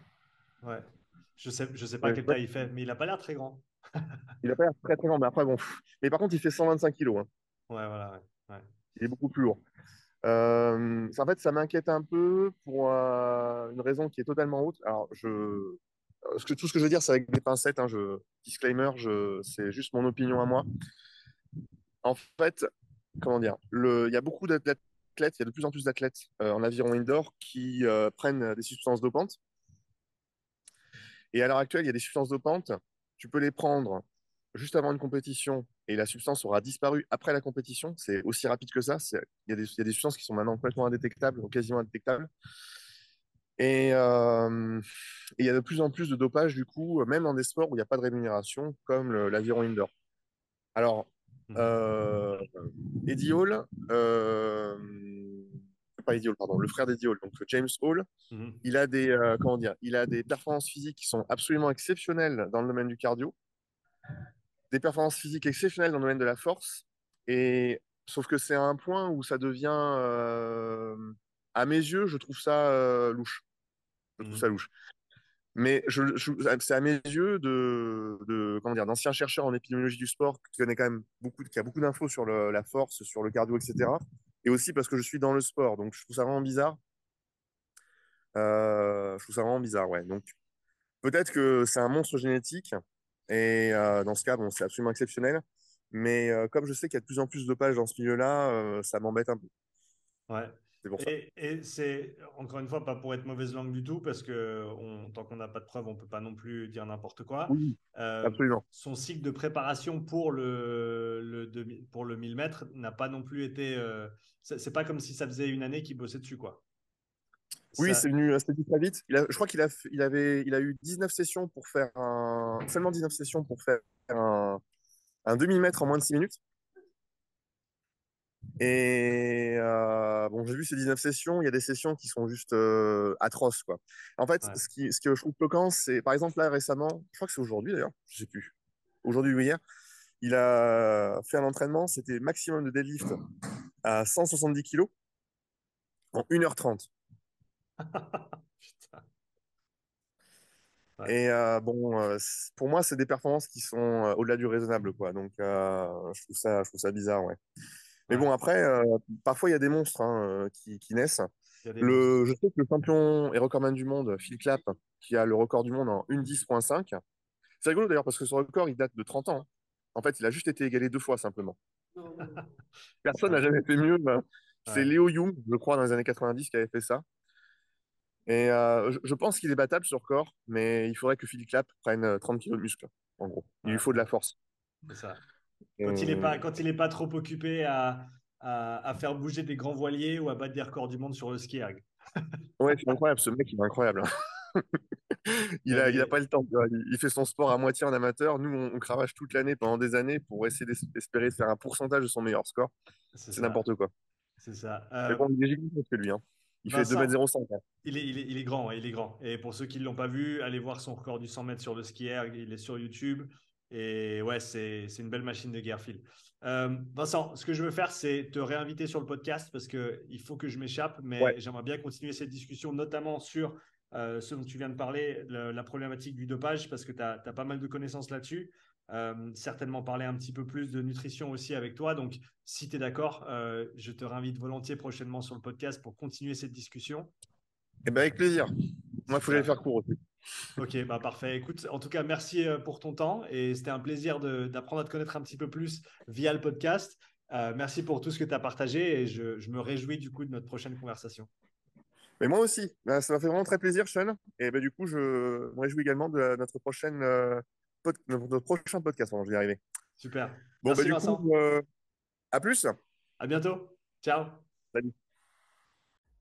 Ouais. Je sais, je sais pas quelle taille il fait, mais il n'a pas l'air très grand. Il n'a pas l'air très très grand, mais après, bon. Mais par contre, il fait 125 kilos. Hein. Ouais, voilà. Ouais. Il est beaucoup plus lourd. Euh, en fait, ça m'inquiète un peu pour euh, une raison qui est totalement haute. Alors, je, ce que, tout ce que je veux dire, c'est avec des pincettes. Hein, je, disclaimer, je, c'est juste mon opinion à moi. En fait, comment dire, il y a beaucoup d'athlètes il y a de plus en plus d'athlètes euh, en aviron indoor qui euh, prennent des substances dopantes. Et à l'heure actuelle, il y a des substances dopantes. Tu peux les prendre juste avant une compétition et la substance aura disparu après la compétition. C'est aussi rapide que ça. Il y, a des, il y, a des substances qui sont maintenant complètement indétectables ou quasiment indétectables. Et, euh, et, il y a de plus en plus de dopage, du coup, même dans des sports où il n'y a pas de rémunération, comme l'aviron indoor. Alors, Mmh. Euh, Eddie Hall, euh, pas Eddie Hall, pardon, le frère d'Eddie Hall, donc James Hall, mmh. il a des euh, comment dire, il a des performances physiques qui sont absolument exceptionnelles dans le domaine du cardio, des performances physiques exceptionnelles dans le domaine de la force, et sauf que c'est un point où ça devient, à mes yeux, je trouve ça louche. Je trouve mmh. ça louche. Mais je, c'est à mes yeux de, de comment dire, d'anciens chercheurs en épidémiologie du sport qui connaît quand même beaucoup, qui a beaucoup d'infos sur le, la force, sur le cardio, etc. Et aussi parce que je suis dans le sport, donc je trouve ça vraiment bizarre. Euh, je trouve ça vraiment bizarre, ouais. Donc peut-être que c'est un monstre génétique et euh, dans ce cas, bon, c'est absolument exceptionnel. Mais euh, comme je sais qu'il y a de plus en plus de pages dans ce milieu-là, ça m'embête un peu. Ouais. Et, c'est, encore une fois, pas pour être mauvaise langue du tout, parce que on, tant qu'on n'a pas de preuves, on ne peut pas non plus dire n'importe quoi. Oui, euh, absolument. Son cycle de préparation pour le, le, pour le 1000 mètres n'a pas non plus été. Euh, c'est pas comme si ça faisait une année qu'il bossait dessus, quoi. Oui, c'est venu, très vite. Il a, je crois qu'il a, il avait, il a eu 19 sessions pour faire un, seulement 19 sessions pour faire un, un demi-mètre en moins de 6 minutes. Et euh, bon, j'ai vu ces 19 sessions, il y a des sessions qui sont juste euh, atroces. Quoi. En fait, ce, qui, ce que je trouve bloquant, c'est par exemple là récemment, je crois que c'est aujourd'hui d'ailleurs, je sais plus, aujourd'hui ou hier, il a fait un entraînement, c'était maximum de deadlift à 170 kg en 1h30. Et euh, bon, pour moi, c'est des performances qui sont au-delà du raisonnable, quoi. Donc, je trouve ça, je trouve ça bizarre, ouais. Mais bon, après, euh, parfois, il y a des monstres hein, euh, qui, qui, naissent. Le, je sais que le champion et recordman du monde, Phil Clapp, qui a le record du monde en 1.10.5, c'est rigolo d'ailleurs parce que ce record, il date de 30 ans. Hein. En fait, il a juste été égalé deux fois simplement. Personne n'a jamais fait mieux. Ben, c'est Léo Young, je crois, dans les années 90, qui avait fait ça. Et euh, je, pense qu'il est battable ce record, mais il faudrait que Phil Clapp prenne 30 kg de muscle, en gros. Il lui faut de la force. C'est ça. Quand il n'est pas, quand il est pas trop occupé à, à, faire bouger des grands voiliers ou à battre des records du monde sur le ski erg. ouais, c'est incroyable, ce mec, il est incroyable. Hein. il n'a il a pas le temps. Il fait son sport à moitié en amateur. Nous, on, cravache toute l'année pendant des années pour essayer d'espérer faire un pourcentage de son meilleur score. C'est n'importe quoi. C'est ça. Euh... il est que lui. Hein. Il fait 2m05. Hein. Il est, il, est, il est grand, il est grand. Et pour ceux qui ne l'ont pas vu, allez voir son record du 100 mètres sur le ski erg. Il est sur YouTube. Et ouais, c'est une belle machine de guerre, Phil. Euh, Vincent, ce que je veux faire, c'est te réinviter sur le podcast parce qu'il faut que je m'échappe, mais j'aimerais bien continuer cette discussion, notamment sur euh, ce dont tu viens de parler, la problématique du dopage, parce que tu as, pas mal de connaissances là-dessus. Euh, certainement parler un petit peu plus de nutrition aussi avec toi. Donc, si tu es d'accord, je te réinvite volontiers prochainement sur le podcast pour continuer cette discussion. Eh ben, avec plaisir. Moi, il faut j'aille faire court aussi. Ok, bah parfait. Écoute, en tout cas, merci euh, pour ton temps et c'était un plaisir d'apprendre à te connaître un petit peu plus via le podcast. Euh, merci pour tout ce que tu as partagé et je, me réjouis du coup de notre prochaine conversation. Mais moi aussi, bah, ça m'a fait vraiment très plaisir, Sean. Et bah, du coup, je me réjouis également de notre, prochaine, euh, notre prochain podcast. je vais y arriver. Super. Bon, merci, bah, Vincent. à plus. À bientôt. Ciao. Salut.